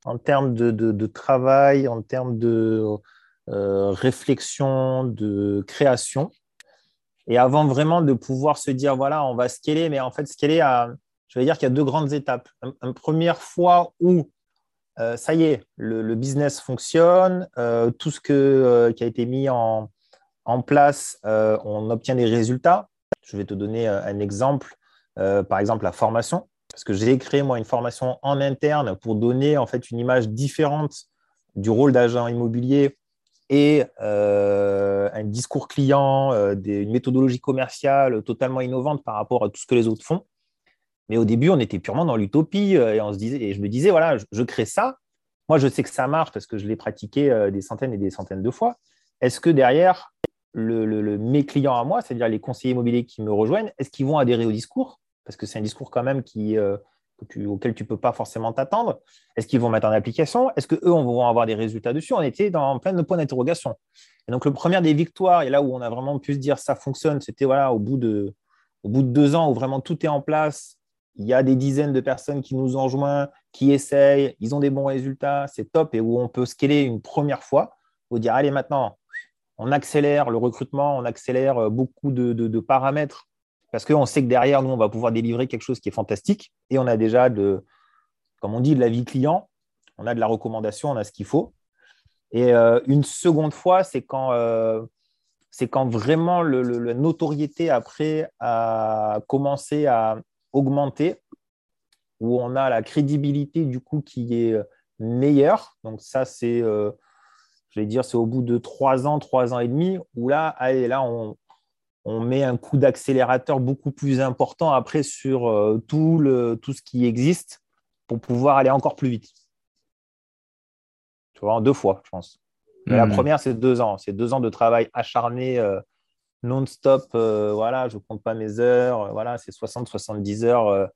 Speaker 1: en termes de, de, travail, en termes de euh, réflexion, de création. Et avant vraiment de pouvoir se dire, voilà, on va scaler, mais en fait, scaler, à, je vais dire qu'il y a deux grandes étapes. Une, première fois où ça y est, le, business fonctionne, tout ce que, qui a été mis en, en place, on obtient des résultats. Je vais te donner euh, un exemple, euh, par exemple la formation, parce que j'ai créé moi une formation en interne pour donner en fait une image différente du rôle d'agent immobilier et euh, un discours client, une méthodologie commerciale totalement innovante par rapport à tout ce que les autres font. Mais au début, on était purement dans l'utopie et, on se disait, et je me disais, voilà, je, crée ça. Moi, je sais que ça marche parce que je l'ai pratiqué des centaines et des centaines de fois. Est-ce que derrière, le, mes clients à moi, c'est-à-dire les conseillers immobiliers qui me rejoignent, est-ce qu'ils vont adhérer au discours? Parce que c'est un discours quand même qui, euh, auquel tu ne peux pas forcément t'attendre. Est-ce qu'ils vont mettre en application? Est-ce qu'eux vont avoir des résultats dessus? On était dans plein de points d'interrogation. Et donc, le premier des victoires, et là où on a vraiment pu se dire ça fonctionne, c'était voilà, au, bout de, au bout de deux ans où vraiment tout est en place. Il y a des dizaines de personnes qui nous ont rejoints, qui essayent, ils ont des bons résultats, c'est top, et où on peut scaler une première fois, vous dire allez maintenant, on accélère le recrutement, on accélère beaucoup de, paramètres parce qu'on sait que derrière, nous, on va pouvoir délivrer quelque chose qui est fantastique et on a déjà de, comme on dit, de la vie client, on a de la recommandation, on a ce qu'il faut. Et une seconde fois, c'est quand quand vraiment la notoriété après a commencé à augmenter, où on a la crédibilité du coup qui est meilleure. Donc ça, c'est, euh, je vais dire, c'est au bout de trois ans, trois ans et demi, où là, allez, là, on, met un coup d'accélérateur beaucoup plus important après sur euh, tout, le, tout ce qui existe pour pouvoir aller encore plus vite. Tu vois, en deux fois, je pense. La hmm. première, c'est deux ans. C'est deux ans de travail acharné, euh, non-stop. Euh, voilà, je ne compte pas mes heures. Voilà, c'est 60-70 heures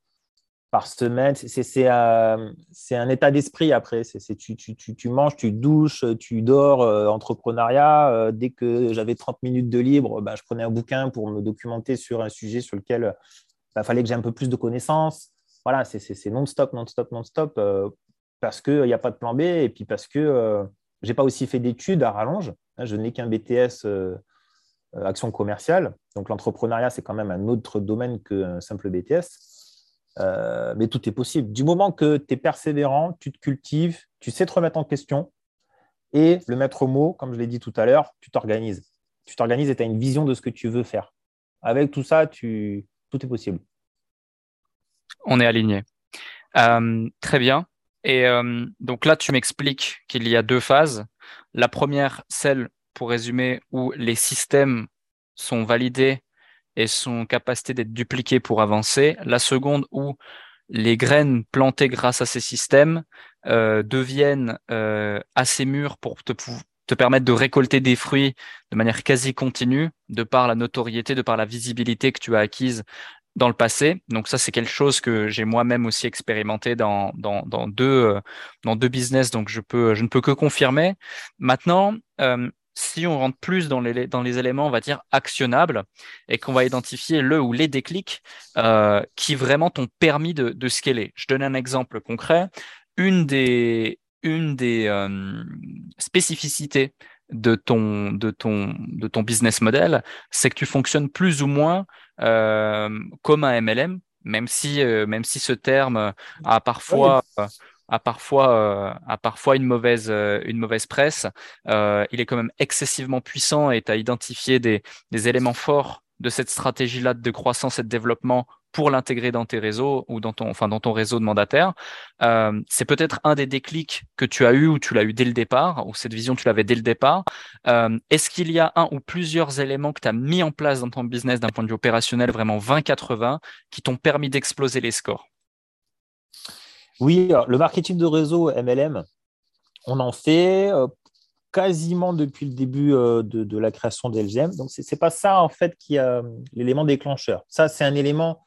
Speaker 1: par semaine. C'est un état d'esprit après. Tu, manges, tu douches, tu dors, entrepreneuriat. dès que j'avais 30 minutes de libre, ben, je prenais un bouquin pour me documenter sur un sujet sur lequel il ben, fallait que j'ai un peu plus de connaissances. Voilà, c'est non-stop, non-stop, non-stop, parce qu'il n'y a pas de plan B et puis parce que je n'ai pas aussi fait d'études à rallonge. Hein, je n'ai qu'un BTS euh, euh, action commerciale. Donc l'entrepreneuriat, c'est quand même un autre domaine qu'un simple BTS. Euh, mais tout est possible. Du moment que tu es persévérant, tu te cultives, tu sais te remettre en question. Et le maître mot, comme je l'ai dit tout à l'heure, tu t'organises. Tu t'organises et tu as une vision de ce que tu veux faire. Avec tout ça, tout est possible.
Speaker 2: On est aligné. très bien. Et euh, donc là, tu m'expliques qu'il y a deux phases. La première, celle, pour résumer, où les systèmes sont validés et sont capacité d'être dupliqués pour avancer. La seconde, où les graines plantées grâce à ces systèmes euh, deviennent euh, assez mûres pour te, te permettre de récolter des fruits de manière quasi continue, de par la notoriété, de par la visibilité que tu as acquise dans le passé. Donc ça, c'est quelque chose que j'ai moi-même aussi expérimenté dans, dans, dans, deux, euh, dans deux business, donc je, peux, je ne peux que confirmer. Maintenant, si on rentre plus dans les, dans les éléments, on va dire, actionnables, et qu'on va identifier le ou les déclics euh, qui vraiment t'ont permis de, de scaler. Je donne un exemple concret. Une des, une des euh, spécificités de ton, de, ton, de ton business model, c'est que tu fonctionnes plus ou moins euh, comme un MLM, même si, même si ce terme a parfois, a parfois, euh, a parfois une, mauvaise, une mauvaise presse, il est quand même excessivement puissant et tu as identifié des, des éléments forts de cette stratégie-là de croissance et de développement pour l'intégrer dans tes réseaux ou dans ton, enfin, dans ton réseau de mandataires. Euh, c'est peut-être un des déclics que tu as eu ou tu l'as eu dès le départ, ou cette vision, tu l'avais dès le départ. Euh, est-ce qu'il y a un ou plusieurs éléments que tu as mis en place dans ton business d'un point de vue opérationnel, vraiment 20-80, qui t'ont permis d'exploser les scores?
Speaker 1: Oui, le marketing de réseau MLM, on en fait euh, quasiment depuis le début de, la création d'LGM. Donc, ce n'est pas ça, en fait, qui a l'élément déclencheur. Ça, c'est un élément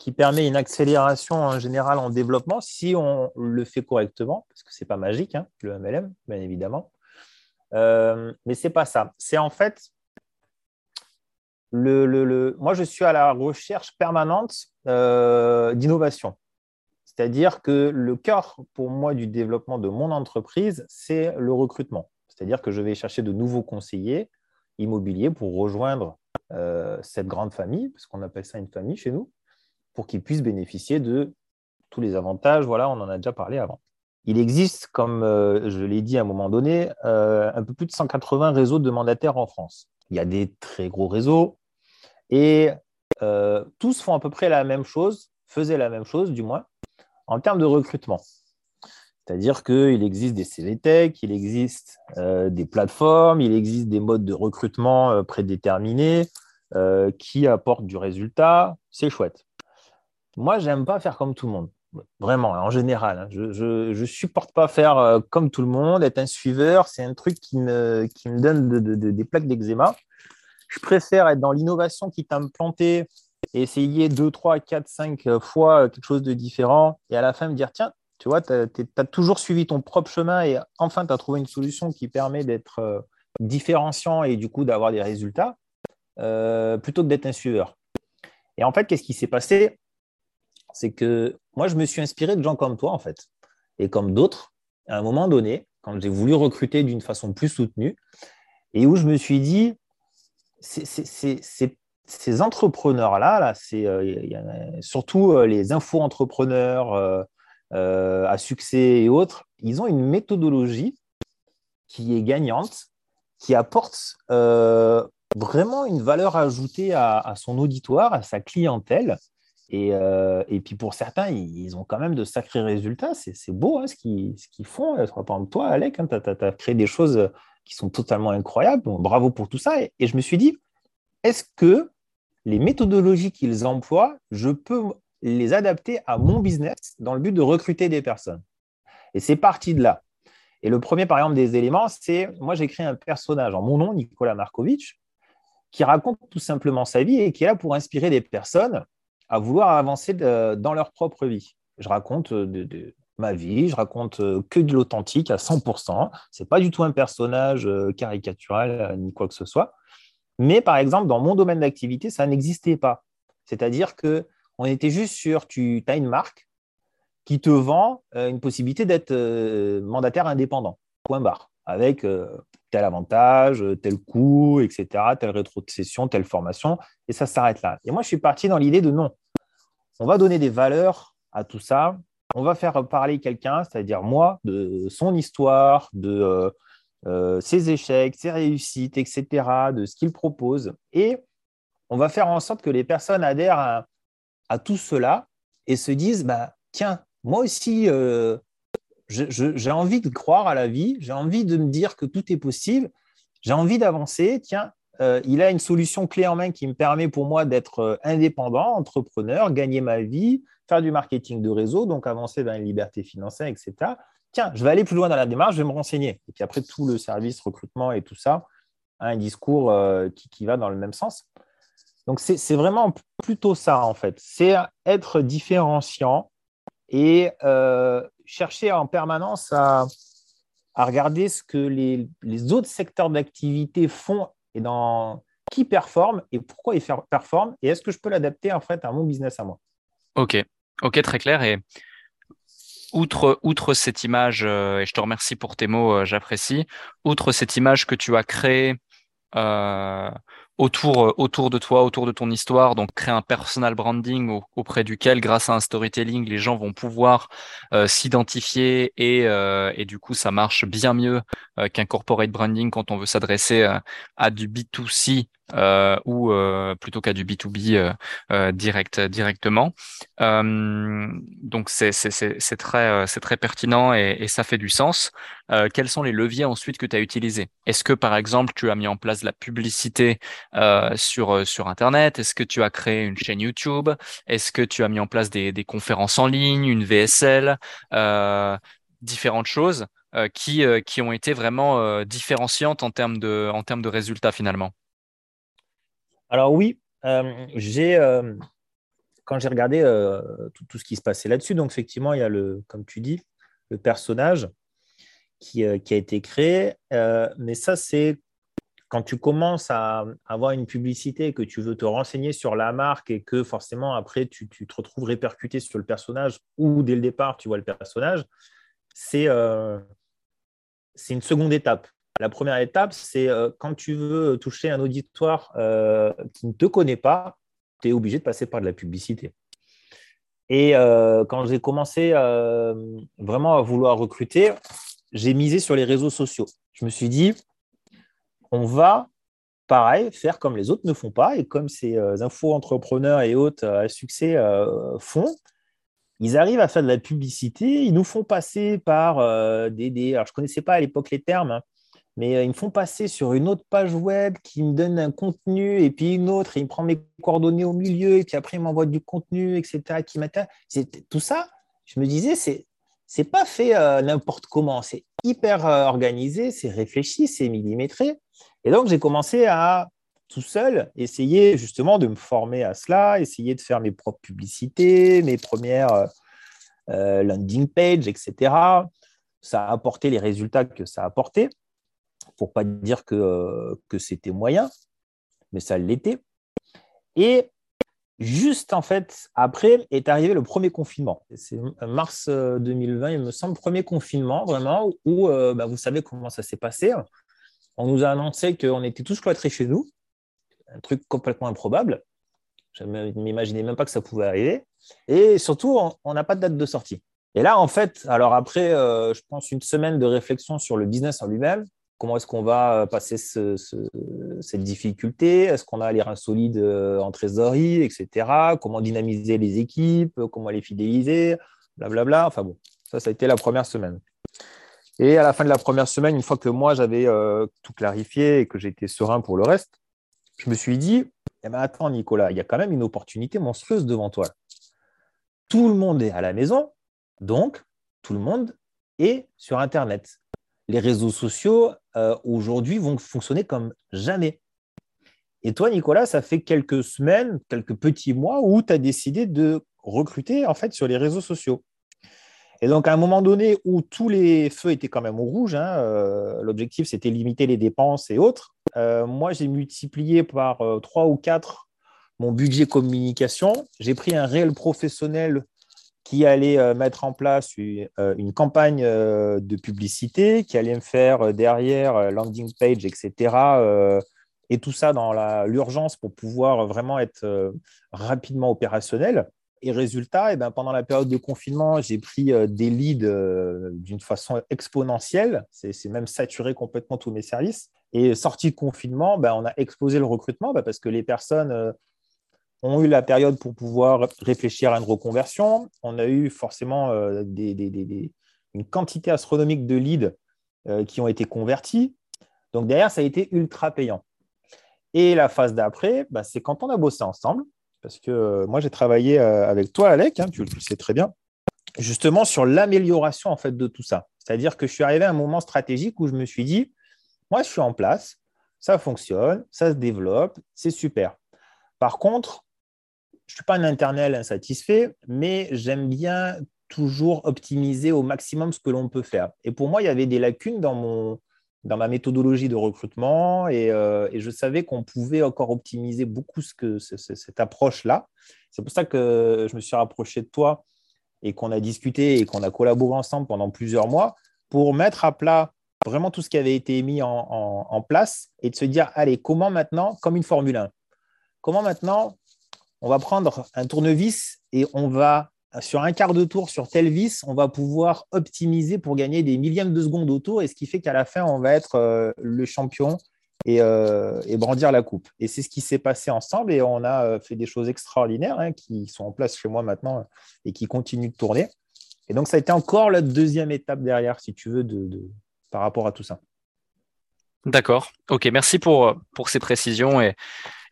Speaker 1: qui permet une accélération en général en développement si on le fait correctement, parce que ce n'est pas magique, hein, le MLM, bien évidemment. Euh, mais ce n'est pas ça. C'est en fait, le, moi, je suis à la recherche permanente euh, d'innovation. C'est-à-dire que le cœur pour moi du développement de mon entreprise, c'est le recrutement. C'est-à-dire que je vais chercher de nouveaux conseillers immobiliers pour rejoindre euh, cette grande famille, parce qu'on appelle ça une famille chez nous, pour qu'ils puissent bénéficier de tous les avantages. Voilà, on en a déjà parlé avant. Il existe, comme euh, je l'ai dit à un moment donné, euh, un peu plus de 180 réseaux de mandataires en France. Il y a des très gros réseaux et tous font à peu près la même chose, faisaient la même chose du moins, en termes de recrutement. C'est-à-dire qu'il existe des CVTech, il existe des plateformes, il existe des modes de recrutement prédéterminés qui apportent du résultat. C'est chouette. Moi, j'aime pas faire comme tout le monde. Vraiment, en général. Hein. Je ne supporte pas faire euh, comme tout le monde, être un suiveur. C'est un truc qui me, me donne des plaques d'eczéma. Je préfère être dans l'innovation qui t'a planté essayer deux, trois, quatre, cinq fois quelque chose de différent et à la fin me dire tiens, tu vois, tu as, toujours suivi ton propre chemin et enfin tu as trouvé une solution qui permet d'être euh, différenciant et du coup d'avoir des résultats euh, plutôt que d'être un suiveur. Et en fait, qu'est-ce qui s'est passé? C'est que moi, je me suis inspiré de gens comme toi, en fait, et comme d'autres, à un moment donné, quand j'ai voulu recruter d'une façon plus soutenue, et où je me suis dit, ces entrepreneurs-là, là, c'est surtout les info-entrepreneurs à succès et autres, ils ont une méthodologie qui est gagnante, qui apporte vraiment une valeur ajoutée à, son auditoire, à sa clientèle. Et, et, puis pour certains, ils, ont quand même de sacrés résultats. C'est beau hein, ce qu'ils font. Par exemple, toi, Alec, hein, tu as, créé des choses qui sont totalement incroyables. bravo pour tout ça. Et, je me suis dit, est-ce que les méthodologies qu'ils emploient, je peux les adapter à mon business dans le but de recruter des personnes Et c'est parti de là. Et le premier, par exemple, des éléments, c'est moi, j'ai créé un personnage en mon nom, Nicolas Markovitch, qui raconte tout simplement sa vie et qui est là pour inspirer des personnes à vouloir avancer dans leur propre vie. Je raconte de, ma vie, je raconte euh, que de l'authentique à 100%. Ce n'est pas du tout un personnage euh, caricatural euh, ni quoi que ce soit. Mais par exemple, dans mon domaine d'activité, ça n'existait pas. C'est-à-dire que on était juste sur, tu as une marque qui te vend une possibilité d'être mandataire indépendant, point barre, avec tel avantage, tel coût, etc., telle rétrocession, telle formation, et ça s'arrête là. Et moi, je suis parti dans l'idée de non, on va donner des valeurs à tout ça, on va faire parler quelqu'un, c'est-à-dire moi, de son histoire, de euh, euh, ses échecs, ses réussites, etc., de ce qu'il propose. Et on va faire en sorte que les personnes adhèrent à, tout cela et se disent, bah, tiens, moi aussi, euh, j'ai envie de croire à la vie, j'ai envie de me dire que tout est possible, j'ai envie d'avancer, tiens, il a une solution clé en main qui me permet pour moi d'être indépendant, entrepreneur, gagner ma vie, faire du marketing de réseau, donc avancer vers une liberté financière, etc. Tiens, je vais aller plus loin dans la démarche, je vais me renseigner. Et puis après, tout le service, recrutement et tout ça, a un discours euh, qui, va dans le même sens. Donc, c'est vraiment plutôt ça, en fait. C'est être différenciant et euh, chercher en permanence à, regarder ce que les, les autres secteurs d'activité font et dans qui performent et pourquoi ils performent et est-ce que je peux l'adapter en fait à mon business à moi.
Speaker 2: Ok, Ok, très clair. Et outre, cette image, euh, et je te remercie pour tes mots, euh, j'apprécie, outre cette image que tu as créée euh, autour, de toi, autour de ton histoire, donc créer un personal branding auprès duquel, grâce à un storytelling, les gens vont pouvoir s'identifier et, et du coup, ça marche bien mieux qu'un corporate branding quand on veut s'adresser à du B2C euh, ou euh, plutôt qu'à du B2B euh, direct directement. donc c'est très très pertinent et, et, ça fait du sens. quels sont les leviers ensuite que tu as utilisés? Est-ce que par exemple tu as mis en place la publicité euh, sur, euh, sur Internet? Est-ce que tu as créé une chaîne YouTube? Est-ce que tu as mis en place des, des conférences en ligne, une VSL euh, Différentes choses euh, qui, euh, qui ont été vraiment différenciantes en termes, de, en termes de résultats finalement.
Speaker 1: Alors oui, j'ai quand j'ai regardé tout, tout, ce qui se passait là-dessus, donc effectivement, il y a le, comme tu dis, le personnage qui, a été créé, mais ça, c'est quand tu commences à avoir une publicité que tu veux te renseigner sur la marque et que forcément après tu, te retrouves répercuté sur le personnage ou dès le départ tu vois le personnage, c'est euh, une seconde étape. La première étape, c'est euh, quand tu veux toucher un auditoire euh, qui ne te connaît pas, tu es obligé de passer par de la publicité. Et quand j'ai commencé vraiment à vouloir recruter, j'ai misé sur les réseaux sociaux. Je me suis dit, on va, pareil, faire comme les autres ne font pas et comme ces euh, info-entrepreneurs et autres euh, à succès euh, font. Ils arrivent à faire de la publicité, ils nous font passer par des, Alors, je ne connaissais pas à l'époque les termes, hein, mais ils me font passer sur une autre page web qui me donne un contenu et puis une autre, et il me prend mes coordonnées au milieu et puis après il m'envoie du contenu, etc. Qui Tout ça, je me disais, c'est c'est pas fait n'importe comment, c'est hyper organisé, c'est réfléchi, c'est millimétré. Et donc, j'ai commencé à tout seul essayer justement de me former à cela, essayer de faire mes propres publicités, mes premières euh, euh, landing pages, etc. Ça a apporté les résultats que ça a apporté, pour pas dire que, euh, que c'était moyen, mais ça l'était. Et juste en fait, après est arrivé le premier confinement. C'est mars 2020, il me semble, premier confinement vraiment, où bah, vous savez comment ça s'est passé on nous a annoncé qu'on était tous cloîtrés chez nous, un truc complètement improbable. Je ne m'imaginais même pas que ça pouvait arriver. Et surtout, on n'a pas de date de sortie. Et là, en fait, alors après, euh, je pense une semaine de réflexion sur le business en lui-même, comment est-ce qu'on va passer cette difficulté? Est-ce qu'on a les reins solides euh, en trésorerie, etc. Comment dynamiser les équipes? Comment les fidéliser? Blablabla. Enfin bon, ça, ça a été la première semaine. Et à la fin de la première semaine, une fois que moi, j'avais euh, tout clarifié et que j'étais serein pour le reste, je me suis dit, eh ben, attends, Nicolas, il y a quand même une opportunité monstrueuse devant toi. Tout le monde est à la maison, donc tout le monde est sur Internet. Les réseaux sociaux, euh, aujourd'hui, vont fonctionner comme jamais. Et toi, Nicolas, ça fait quelques semaines, quelques petits mois où tu as décidé de recruter en fait sur les réseaux sociaux. Et donc, à un moment donné où tous les feux étaient quand même au rouge, hein, euh, l'objectif c'était limiter les dépenses et autres, euh, moi j'ai multiplié par trois ou quatre mon budget communication. J'ai pris un réel professionnel qui allait euh, mettre en place euh, une, campagne euh, de publicité, qui allait me faire derrière landing page, etc. et tout ça dans l'urgence pour pouvoir vraiment être rapidement opérationnel. Et résultat, eh ben, pendant la période de confinement, j'ai pris des leads d'une façon exponentielle. C'est même saturé complètement tous mes services. Et sorti de confinement, ben, on a explosé le recrutement ben, parce que les personnes ont eu la période pour pouvoir réfléchir à une reconversion. On a eu forcément euh, une quantité astronomique de leads euh, qui ont été convertis. Donc derrière, ça a été ultra payant. Et la phase d'après, bah, c'est quand on a bossé ensemble, parce que euh, moi j'ai travaillé avec toi, Alec, hein, tu, le sais très bien, justement sur l'amélioration en fait de tout ça. C'est-à-dire que je suis arrivé à un moment stratégique où je me suis dit, moi je suis en place, ça fonctionne, ça se développe, c'est super. Par contre, je ne suis pas un internel insatisfait, mais j'aime bien toujours optimiser au maximum ce que l'on peut faire. Et pour moi, il y avait des lacunes dans, mon, dans ma méthodologie de recrutement et, euh, je savais qu'on pouvait encore optimiser beaucoup ce que, cette approche-là. C'est pour ça que je me suis rapproché de toi et qu'on a discuté et qu'on a collaboré ensemble pendant plusieurs mois pour mettre à plat vraiment tout ce qui avait été mis en, en place et de se dire, allez, comment maintenant, comme une Formule 1, comment maintenant on va prendre un tournevis et on va, sur un quart de tour, sur tel vis, on va pouvoir optimiser pour gagner des millièmes de seconde au tour, et ce qui fait qu'à la fin, on va être euh, le champion euh, et, brandir la coupe. Et c'est ce qui s'est passé ensemble, et on a euh, fait des choses extraordinaires hein, qui sont en place chez moi maintenant et qui continuent de tourner. Et donc, ça a été encore la deuxième étape derrière, si tu veux, de, par rapport à tout ça.
Speaker 2: D'accord. Ok, merci pour, pour ces précisions. Et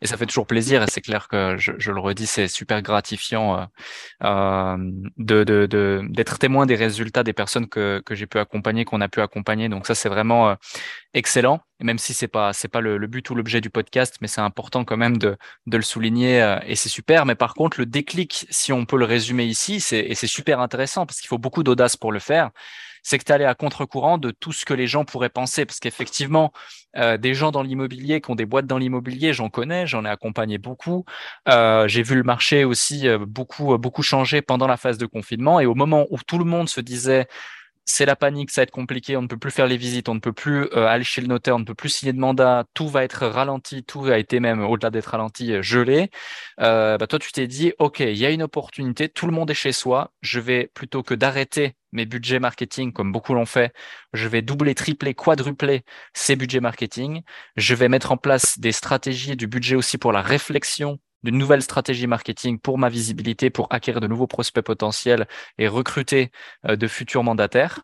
Speaker 2: et ça fait toujours plaisir. Et c'est clair que je, je, le redis, c'est super gratifiant euh, euh de, de, de, d'être témoin des résultats des personnes que, que j'ai pu accompagner, qu'on a pu accompagner. Donc ça, c'est vraiment euh, excellent. Même si c'est pas c'est pas le, but ou l'objet du podcast, mais c'est important quand même de, de le souligner euh, et c'est super. Mais par contre, le déclic, si on peut le résumer ici, c'est et c'est super intéressant parce qu'il faut beaucoup d'audace pour le faire c'est que tu es allé à contre-courant de tout ce que les gens pourraient penser. Parce qu'effectivement, euh, des gens dans l'immobilier qui ont des boîtes dans l'immobilier, j'en connais, j'en ai accompagné beaucoup. Euh, j'ai vu le marché aussi euh, beaucoup, beaucoup changer pendant la phase de confinement. Et au moment où tout le monde se disait c'est la panique, ça va être compliqué, on ne peut plus faire les visites, on ne peut plus euh, aller chez le notaire, on ne peut plus signer de mandat, tout va être ralenti, tout a été même, au-delà d'être ralenti, euh, gelé. Euh, bah toi, tu t'es dit, OK, il y a une opportunité, tout le monde est chez soi, je vais, plutôt que d'arrêter mes budgets marketing, comme beaucoup l'ont fait, je vais doubler, tripler, quadrupler ces budgets marketing. Je vais mettre en place des stratégies, du budget aussi pour la réflexion d'une nouvelle stratégie marketing pour ma visibilité, pour acquérir de nouveaux prospects potentiels et recruter euh, de futurs mandataires.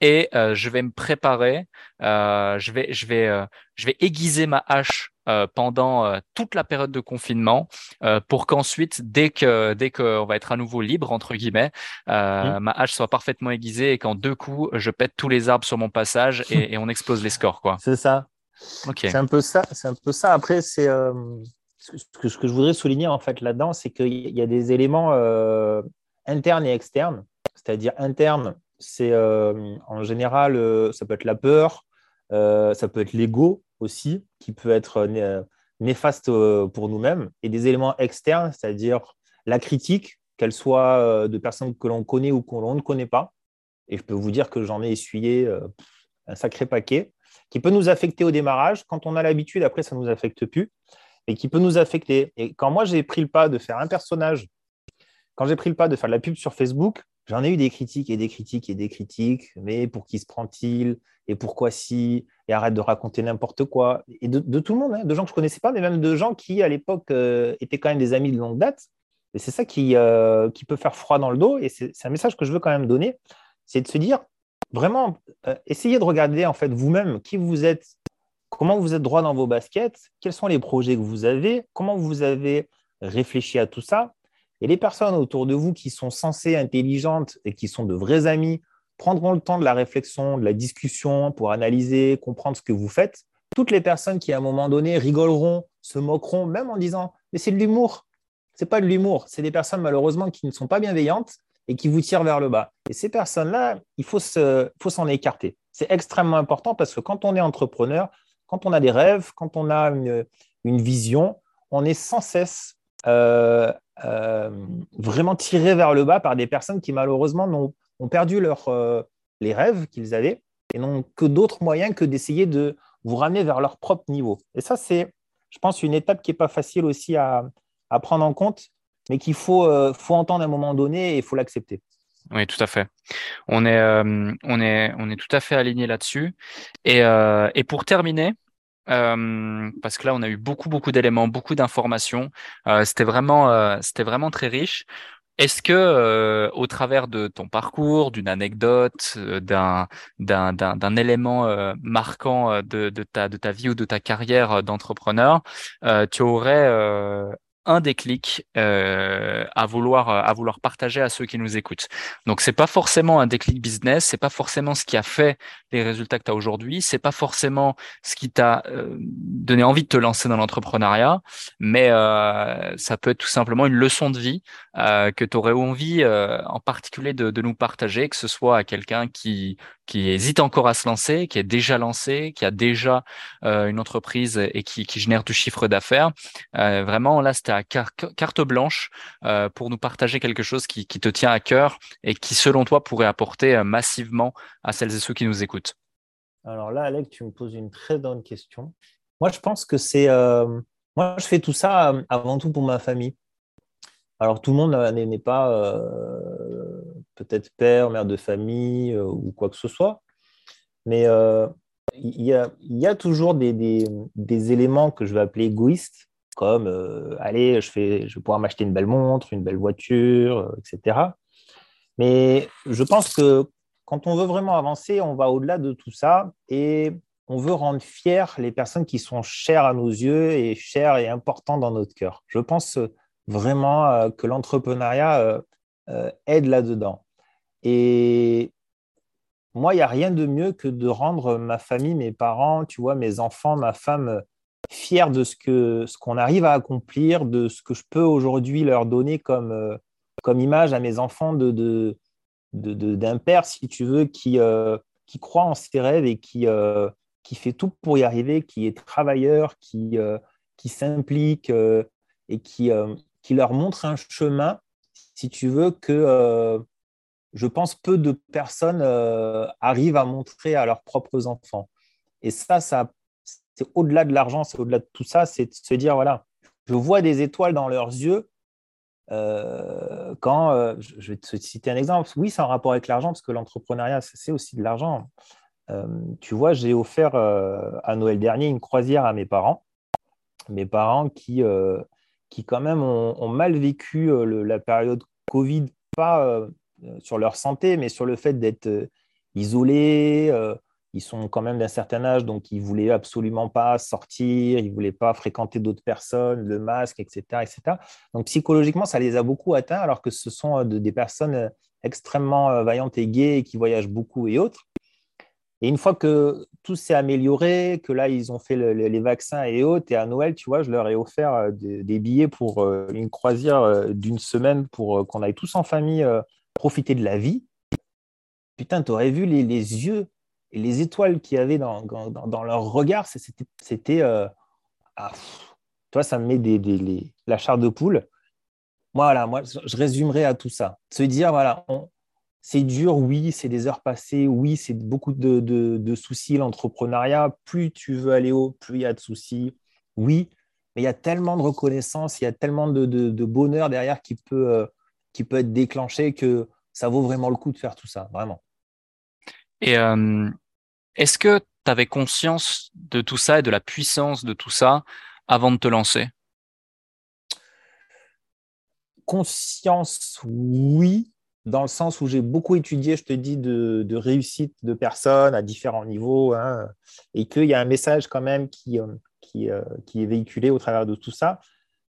Speaker 2: Et euh, je vais me préparer, euh, je, vais, je, vais, je vais aiguiser ma hache pendant toute la période de confinement pour qu'ensuite, dès que dès qu'on va être à nouveau libre entre guillemets, mmh. ma hache soit parfaitement aiguisée et qu'en deux coups, je pète tous les arbres sur mon passage et, et on explose les scores quoi.
Speaker 1: C'est ça. C'est un peu ça. C'est un peu ça. Après, c'est ce que, je voudrais souligner en fait là-dedans, c'est qu'il y a des éléments euh, internes et externes. C'est-à-dire interne, c'est euh, en général, euh, ça peut être la peur, ça peut être l'ego aussi, qui peut être néfaste pour nous-mêmes, et des éléments externes, c'est-à-dire la critique, qu'elle soit de personnes que l'on connaît ou que l'on ne connaît pas. Et je peux vous dire que j'en ai essuyé un sacré paquet qui peut nous affecter au démarrage. Quand on a l'habitude, après, ça ne nous affecte plus, et qui peut nous affecter. Et quand moi, j'ai pris le pas de faire un personnage, quand j'ai pris le pas de faire de la pub sur Facebook, j'en ai eu des critiques et des critiques et des critiques. Mais pour qui se prend-il Et pourquoi si? Et arrête de raconter n'importe quoi. Et de, tout le monde, hein, de gens que je ne connaissais pas, mais même de gens qui, à l'époque, euh, étaient quand même des amis de longue date. Et c'est ça qui, euh, qui peut faire froid dans le dos. Et c'est un message que je veux quand même donner. C'est de se dire, vraiment, euh, essayez de regarder en fait vous-même qui vous êtes, comment vous êtes droit dans vos baskets, quels sont les projets que vous avez, comment vous avez réfléchi à tout ça? Et les personnes autour de vous qui sont censées intelligentes et qui sont de vrais amis prendront le temps de la réflexion, de la discussion pour analyser, comprendre ce que vous faites. Toutes les personnes qui, à un moment donné, rigoleront, se moqueront, même en disant Mais c'est de l'humour. Ce n'est pas de l'humour. C'est des personnes, malheureusement, qui ne sont pas bienveillantes et qui vous tirent vers le bas. Et ces personnes-là, il faut s'en écarter. C'est extrêmement important parce que quand on est entrepreneur, quand on a des rêves, quand on a une, vision, on est sans cesse euh, vraiment tiré vers le bas par des personnes qui malheureusement ont, perdu leur, euh, les rêves qu'ils avaient et n'ont que d'autres moyens que d'essayer de vous ramener vers leur propre niveau. Et ça, c'est, je pense, une étape qui n'est pas facile aussi à, à, prendre en compte, mais qu'il faut, faut entendre à un moment donné et il faut l'accepter.
Speaker 2: Oui, tout à fait. On est, on est, on est tout à fait aligné là-dessus. Et, et pour terminer, euh, parce que là, on a eu beaucoup, beaucoup d'éléments, beaucoup d'informations. Euh, c'était vraiment, euh, c'était vraiment très riche. Est-ce que, au travers de ton parcours, d'une anecdote, d'un, d'un, d'un, élément marquant ta, de ta vie ou de ta carrière d'entrepreneur, tu aurais un déclic euh, à vouloir à vouloir partager à ceux qui nous écoutent. Donc c'est pas forcément un déclic business, c'est pas forcément ce qui a fait les résultats que tu as aujourd'hui, c'est pas forcément ce qui t'a euh, donné envie de te lancer dans l'entrepreneuriat, mais euh, ça peut être tout simplement une leçon de vie euh, que tu aurais envie euh, en particulier de, nous partager, que ce soit à quelqu'un qui qui hésite encore à se lancer, qui est déjà lancé, qui a déjà euh, une entreprise et qui, génère du chiffre d'affaires. Euh, vraiment, là, c'était à carte blanche euh, pour nous partager quelque chose qui, qui, te tient à cœur et qui, selon toi, pourrait apporter massivement à celles et ceux qui nous écoutent.
Speaker 1: Alors là, Alec, tu me poses une très bonne question. Moi, je pense que c'est... Moi, je fais tout ça avant tout pour ma famille. Alors, tout le monde n'est pas peut-être père, mère de famille euh, ou quoi que ce soit. Mais euh, il y, a, toujours des, éléments que je vais appeler égoïstes, comme euh, allez, je, vais pouvoir m'acheter une belle montre, une belle voiture, etc. Mais je pense que quand on veut vraiment avancer, on va au-delà de tout ça et on veut rendre fiers les personnes qui sont chères à nos yeux et chères et importantes dans notre cœur. Je pense vraiment que l'entrepreneuriat aide là-dedans. Et moi, il n'y a rien de mieux que de rendre ma famille, mes parents, tu vois, mes enfants, ma femme fiers de ce que ce qu'on arrive à accomplir, de ce que je peux aujourd'hui leur donner comme, euh, comme image à mes enfants de, de, d'un père, si tu veux, qui, euh, qui croit en ses rêves et qui, euh, qui fait tout pour y arriver, qui est travailleur, qui, qui s'implique et qui, qui leur montre un chemin, si tu veux, que je pense peu de personnes euh, arrivent à montrer à leurs propres enfants. Et ça, ça c'est au-delà de l'argent, c'est au-delà de tout ça, c'est de se dire, voilà, je vois des étoiles dans leurs yeux. Euh, quand, euh, je vais te citer un exemple, oui, c'est en rapport avec l'argent, parce que l'entrepreneuriat, c'est aussi de l'argent. tu vois, j'ai offert à Noël dernier une croisière à mes parents, mes parents qui, qui quand même ont, mal vécu la période Covid, pas sur leur santé, mais sur le fait d'être euh, isolés. Euh, ils sont quand même d'un certain âge, donc ils ne voulaient absolument pas sortir, ils ne voulaient pas fréquenter d'autres personnes, le masque, etc., etc. Donc psychologiquement, ça les a beaucoup atteints, alors que ce sont des personnes extrêmement vaillantes et gaies qui voyagent beaucoup et autres. Et une fois que tout s'est amélioré, que là, ils ont fait les vaccins et autres, et à Noël, tu vois, je leur ai offert des, billets pour une croisière d'une semaine pour qu'on aille tous en famille profiter de la vie, putain, tu aurais vu les, yeux et les étoiles qu'il y avait dans, dans, leur regard. C'était. Euh, ah, toi, ça me met des, la chair de poule. Voilà, moi, je résumerai à tout ça. Se dire, voilà, c'est dur, oui, c'est des heures passées, oui, c'est beaucoup de, soucis, l'entrepreneuriat. Plus tu veux aller haut, plus il y a de soucis, oui, mais il y a tellement de reconnaissance, il y a tellement de, bonheur derrière qui peut, euh, qui peut être déclenché que ça vaut vraiment le coup de faire tout ça, vraiment.
Speaker 2: Et euh, est-ce que tu avais conscience de tout ça et de la puissance de tout ça avant de te lancer?
Speaker 1: Conscience, oui, dans le sens où j'ai beaucoup étudié, je te dis, de, réussite de personnes à différents niveaux, hein, et qu'il y a un message quand même qui, euh, euh, qui, est véhiculé au travers de tout ça.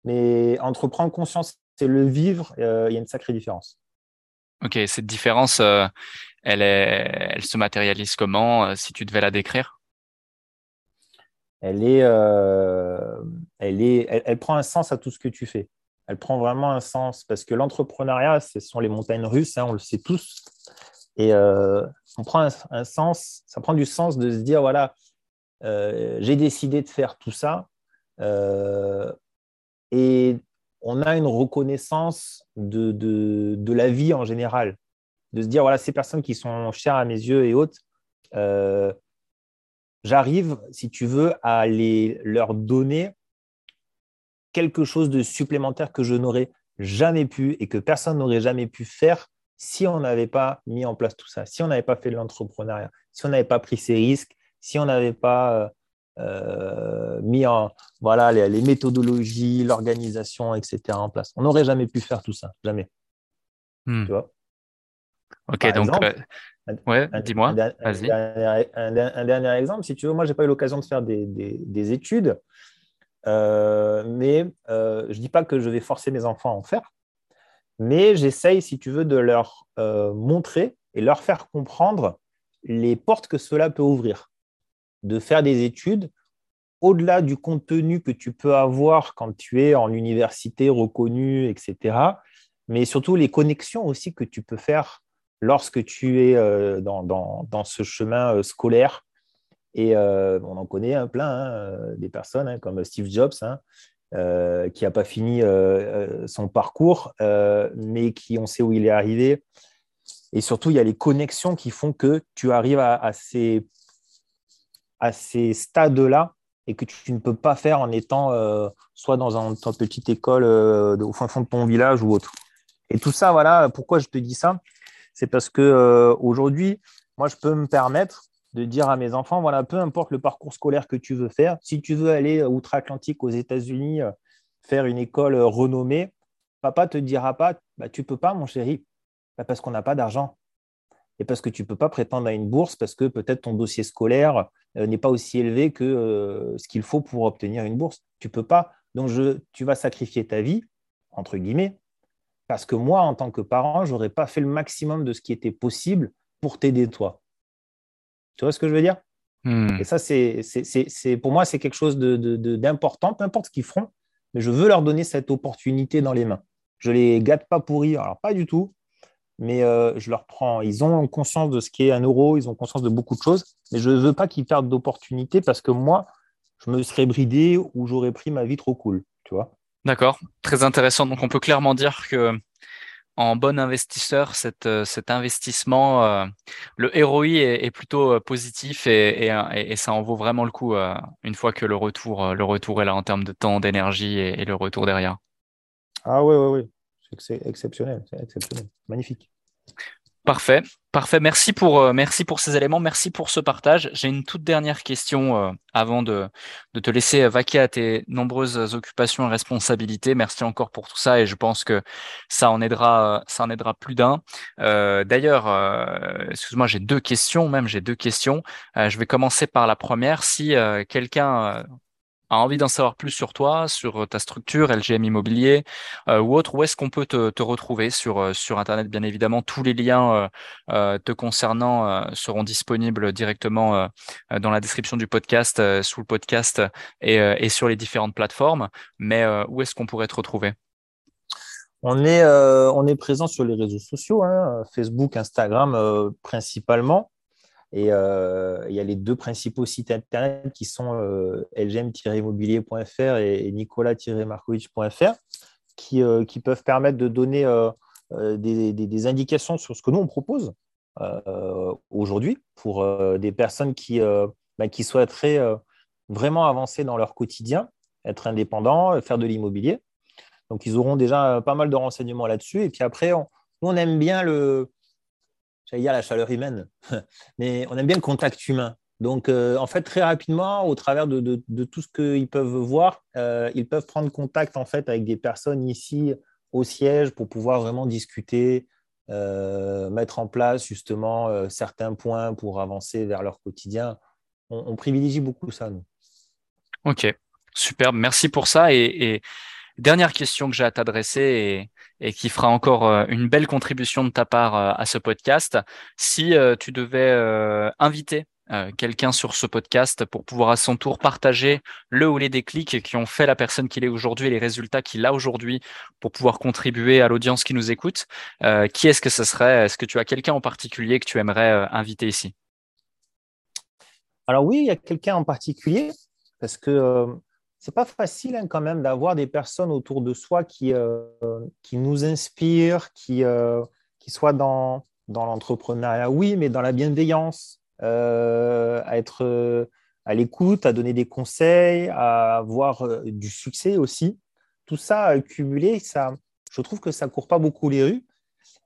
Speaker 1: Mais entre prendre conscience et le vivre, euh, il y a une sacrée différence.
Speaker 2: Ok, cette différence, elle, est, elle se matérialise comment, si tu devais la décrire?
Speaker 1: Elle, est, elle, est, elle prend un sens à tout ce que tu fais elle prend vraiment un sens parce que l'entrepreneuriat, ce sont les montagnes russes, hein, on le sait tous. Et euh, on prend un, sens, ça prend du sens de se dire voilà, euh, j'ai décidé de faire tout ça. Euh, et on a une reconnaissance de, de, la vie en général, de se dire voilà, ces personnes qui sont chères à mes yeux et autres, j'arrive, si tu veux, à les, leur donner quelque chose de supplémentaire que je n'aurais jamais pu et que personne n'aurait jamais pu faire si on n'avait pas mis en place tout ça, si on n'avait pas fait de l'entrepreneuriat, si on n'avait pas pris ces risques, si on n'avait pas euh, euh, mis en voilà les, méthodologies, l'organisation, etc. en place. On n'aurait jamais pu faire tout ça, jamais.
Speaker 2: Hmm. Tu vois? Ok, donc ouais, dis-moi.
Speaker 1: Un, dernier exemple, si tu veux, moi j'ai pas eu l'occasion de faire des, des études. Euh, mais euh, je ne dis pas que je vais forcer mes enfants à en faire, mais j'essaye, si tu veux, de leur euh, montrer et leur faire comprendre les portes que cela peut ouvrir. De faire des études au-delà du contenu que tu peux avoir quand tu es en université reconnue, etc., mais surtout les connexions aussi que tu peux faire lorsque tu es dans, dans, dans ce chemin scolaire et euh, on en connaît un plein, hein, euh, des personnes hein, comme Steve Jobs, hein, euh, qui n'a pas fini son parcours, mais qui on sait où il est arrivé. Et surtout, il y a les connexions qui font que tu arrives à, ces, à ces stades-là et que tu ne peux pas faire en étant soit dans une petite école au fin fond de ton village ou autre. Et tout ça, voilà, pourquoi je te dis ça? C'est parce que aujourd'hui, moi, je peux me permettre de dire à mes enfants, voilà, peu importe le parcours scolaire que tu veux faire, si tu veux aller outre-Atlantique aux États-Unis, euh, faire une école euh, renommée, papa te dira pas, bah, tu peux pas, mon chéri, bah, parce qu'on n'a pas d'argent. Et parce que tu ne peux pas prétendre à une bourse, parce que peut-être ton dossier scolaire euh, n'est pas aussi élevé que ce qu'il faut pour obtenir une bourse. Tu ne peux pas. Donc, je, tu vas sacrifier ta vie, entre guillemets, parce que moi, en tant que parent, je n'aurais pas fait le maximum de ce qui était possible pour t'aider toi. Tu vois ce que je veux dire? Hmm. Et ça, c'est, pour moi, c'est quelque chose d'important, peu importe ce qu'ils feront, mais je veux leur donner cette opportunité dans les mains. Je les gâte pas pourris, alors pas du tout, mais euh, je leur prends. Ils ont conscience de ce qu'est un euro, ils ont conscience de beaucoup de choses, mais je ne veux pas qu'ils perdent d'opportunités parce que moi, je me serais bridé ou j'aurais pris ma vie trop cool, tu vois.
Speaker 2: D'accord, très intéressant. Donc on peut clairement dire que en bon investisseur, euh, cet investissement, euh, le ROI est, plutôt positif et, ça en vaut vraiment le coup une fois que le retour, le retour est là en termes de temps, d'énergie et, le retour derrière.
Speaker 1: Ah oui, oui, oui. C'est exceptionnel, c'est exceptionnel. Magnifique.
Speaker 2: Parfait, parfait. Merci pour, euh, merci pour ces éléments, merci pour ce partage. J'ai une toute dernière question euh, avant de, te laisser vaquer à tes nombreuses occupations et responsabilités. Merci encore pour tout ça et je pense que ça en aidera, ça en aidera plus d'un. Euh, D'ailleurs, euh, excuse-moi, j'ai deux questions, même j'ai deux questions. je vais commencer par la première. Si quelqu'un a envie d'en savoir plus sur toi, sur euh, ta structure, LGM Immobilier euh, ou autre, où est-ce qu'on peut te, retrouver sur, euh, sur Internet? Bien évidemment, tous les liens te concernant seront disponibles directement dans la description du podcast, sous le podcast et, sur les différentes plateformes. Mais où est-ce qu'on pourrait te retrouver?
Speaker 1: On est, on est présent sur les réseaux sociaux, hein, Facebook, Instagram principalement. Et euh, il y a les deux principaux sites internet qui sont euh, lgm-immobilier.fr et, nicolas-markovic.fr qui, euh, qui, peuvent permettre de donner des, indications sur ce que nous, on propose aujourd'hui pour des personnes qui, bah, qui souhaiteraient vraiment avancer dans leur quotidien, être indépendants, faire de l'immobilier. Donc, ils auront déjà pas mal de renseignements là-dessus. Et puis après, on, on aime bien le, j'allais dire la chaleur humaine, mais on aime bien le contact humain. Donc, euh, en fait, très rapidement, au travers de, tout ce qu'ils peuvent voir, euh, ils peuvent prendre contact en fait avec des personnes ici au siège pour pouvoir vraiment discuter, euh, mettre en place justement certains points pour avancer vers leur quotidien. On, privilégie beaucoup ça, nous.
Speaker 2: Ok, super. Merci pour ça. et Dernière question que j'ai à t'adresser et, qui fera encore euh, une belle contribution de ta part euh, à ce podcast. Si euh, tu devais inviter quelqu'un sur ce podcast pour pouvoir à son tour partager le ou les déclics qui ont fait la personne qu'il est aujourd'hui et les résultats qu'il a aujourd'hui pour pouvoir contribuer à l'audience qui nous écoute, qui est-ce que ce serait? Est-ce que tu as quelqu'un en particulier que tu aimerais inviter ici?
Speaker 1: Alors oui, il y a quelqu'un en particulier parce que c'est pas facile hein, quand même d'avoir des personnes autour de soi qui, euh, qui nous inspirent, qui, euh, qui soient dans, dans l'entrepreneuriat, oui, mais dans la bienveillance, euh, à être à l'écoute, à donner des conseils, à avoir du succès aussi. Tout ça cumulé, ça, je trouve que ça court pas beaucoup les rues.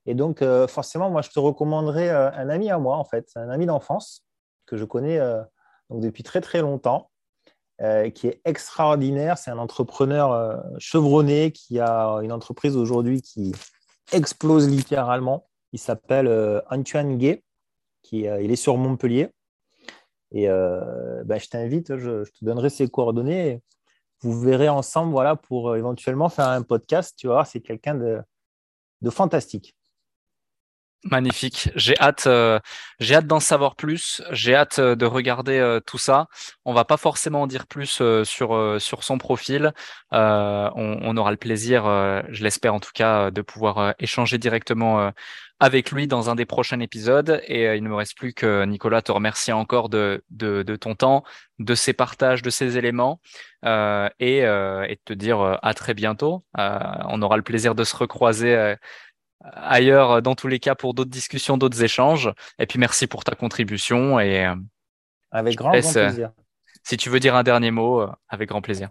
Speaker 1: Et donc, forcément, moi, je te recommanderais un ami à moi, en fait, un ami d'enfance que je connais donc depuis très, très longtemps euh, qui est extraordinaire. C'est un entrepreneur euh, chevronné qui a une entreprise aujourd'hui qui explose littéralement. Il s'appelle euh, Antoine Gay, qui, il est sur Montpellier. Et bah, je t'invite, je, te donnerai ses coordonnées. Vous verrez ensemble voilà, pour éventuellement faire un podcast. Tu vas voir, c'est quelqu'un de fantastique.
Speaker 2: Magnifique. J'ai hâte, euh, hâte d'en savoir plus. J'ai hâte euh, de regarder euh, tout ça. On va pas forcément en dire plus sur sur son profil. On, aura le plaisir, je l'espère en tout cas, de pouvoir échanger directement avec lui dans un des prochains épisodes. Et il ne me reste plus que Nicolas te remercier encore de, de, ton temps, de ses partages, de ces éléments, et, et de te dire à très bientôt. on aura le plaisir de se recroiser ailleurs euh, dans tous les cas pour d'autres discussions, d'autres échanges. Et puis merci pour ta contribution et
Speaker 1: euh, avec grand, grand, euh, plaisir.
Speaker 2: Si tu veux dire un dernier mot, avec grand plaisir.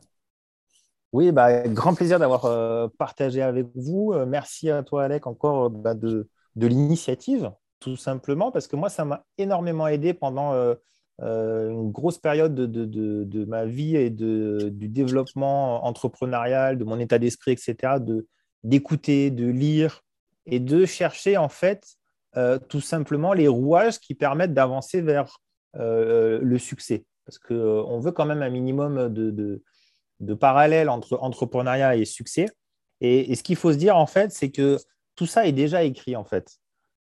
Speaker 1: Oui, bah, grand plaisir d'avoir partagé avec vous. merci à toi, Alec, encore bah, de, de l'initiative, tout simplement, parce que moi, ça m'a énormément aidé pendant une grosse période de, de, de, ma vie et de, du développement entrepreneurial, de mon état d'esprit, etc., d'écouter, de lire, et de chercher en fait euh, tout simplement les rouages qui permettent d'avancer vers euh, le succès. Parce qu'on euh, veut quand même un minimum de, de, parallèle entre entrepreneuriat et succès. Et, ce qu'il faut se dire en fait, c'est que tout ça est déjà écrit en fait.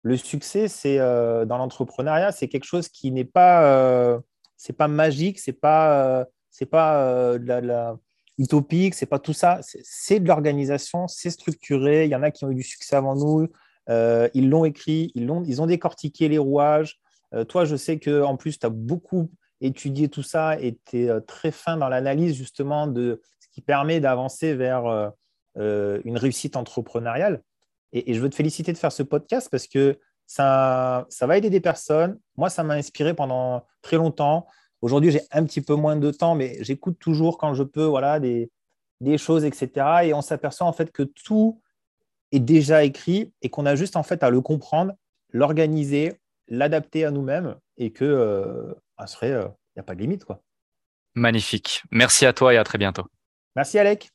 Speaker 1: Le succès, c'est dans l'entrepreneuriat, c'est quelque chose qui n'est pas, c'est pas magique, c'est pas, c'est pas de la utopique, c'est pas tout ça. C'est de l'organisation, c'est structuré. Il y en a qui ont eu du succès avant nous. Euh, ils l'ont écrit, ils, ont, ils ont décortiqué les rouages. Euh, toi, je sais qu'en plus, tu as beaucoup étudié tout ça et tu es euh, très fin dans l'analyse justement de ce qui permet d'avancer vers une réussite entrepreneuriale. Et, et, je veux te féliciter de faire ce podcast parce que ça, ça va aider des personnes. Moi, ça m'a inspiré pendant très longtemps. Aujourd'hui, j'ai un petit peu moins de temps, mais j'écoute toujours quand je peux voilà, des, choses, etc. Et on s'aperçoit en fait que tout est déjà écrit et qu'on a juste en fait à le comprendre, l'organiser, l'adapter à nous-mêmes et que euh, il n'y a pas de limite. Quoi.
Speaker 2: Magnifique. Merci à toi et à très bientôt.
Speaker 1: Merci Alec.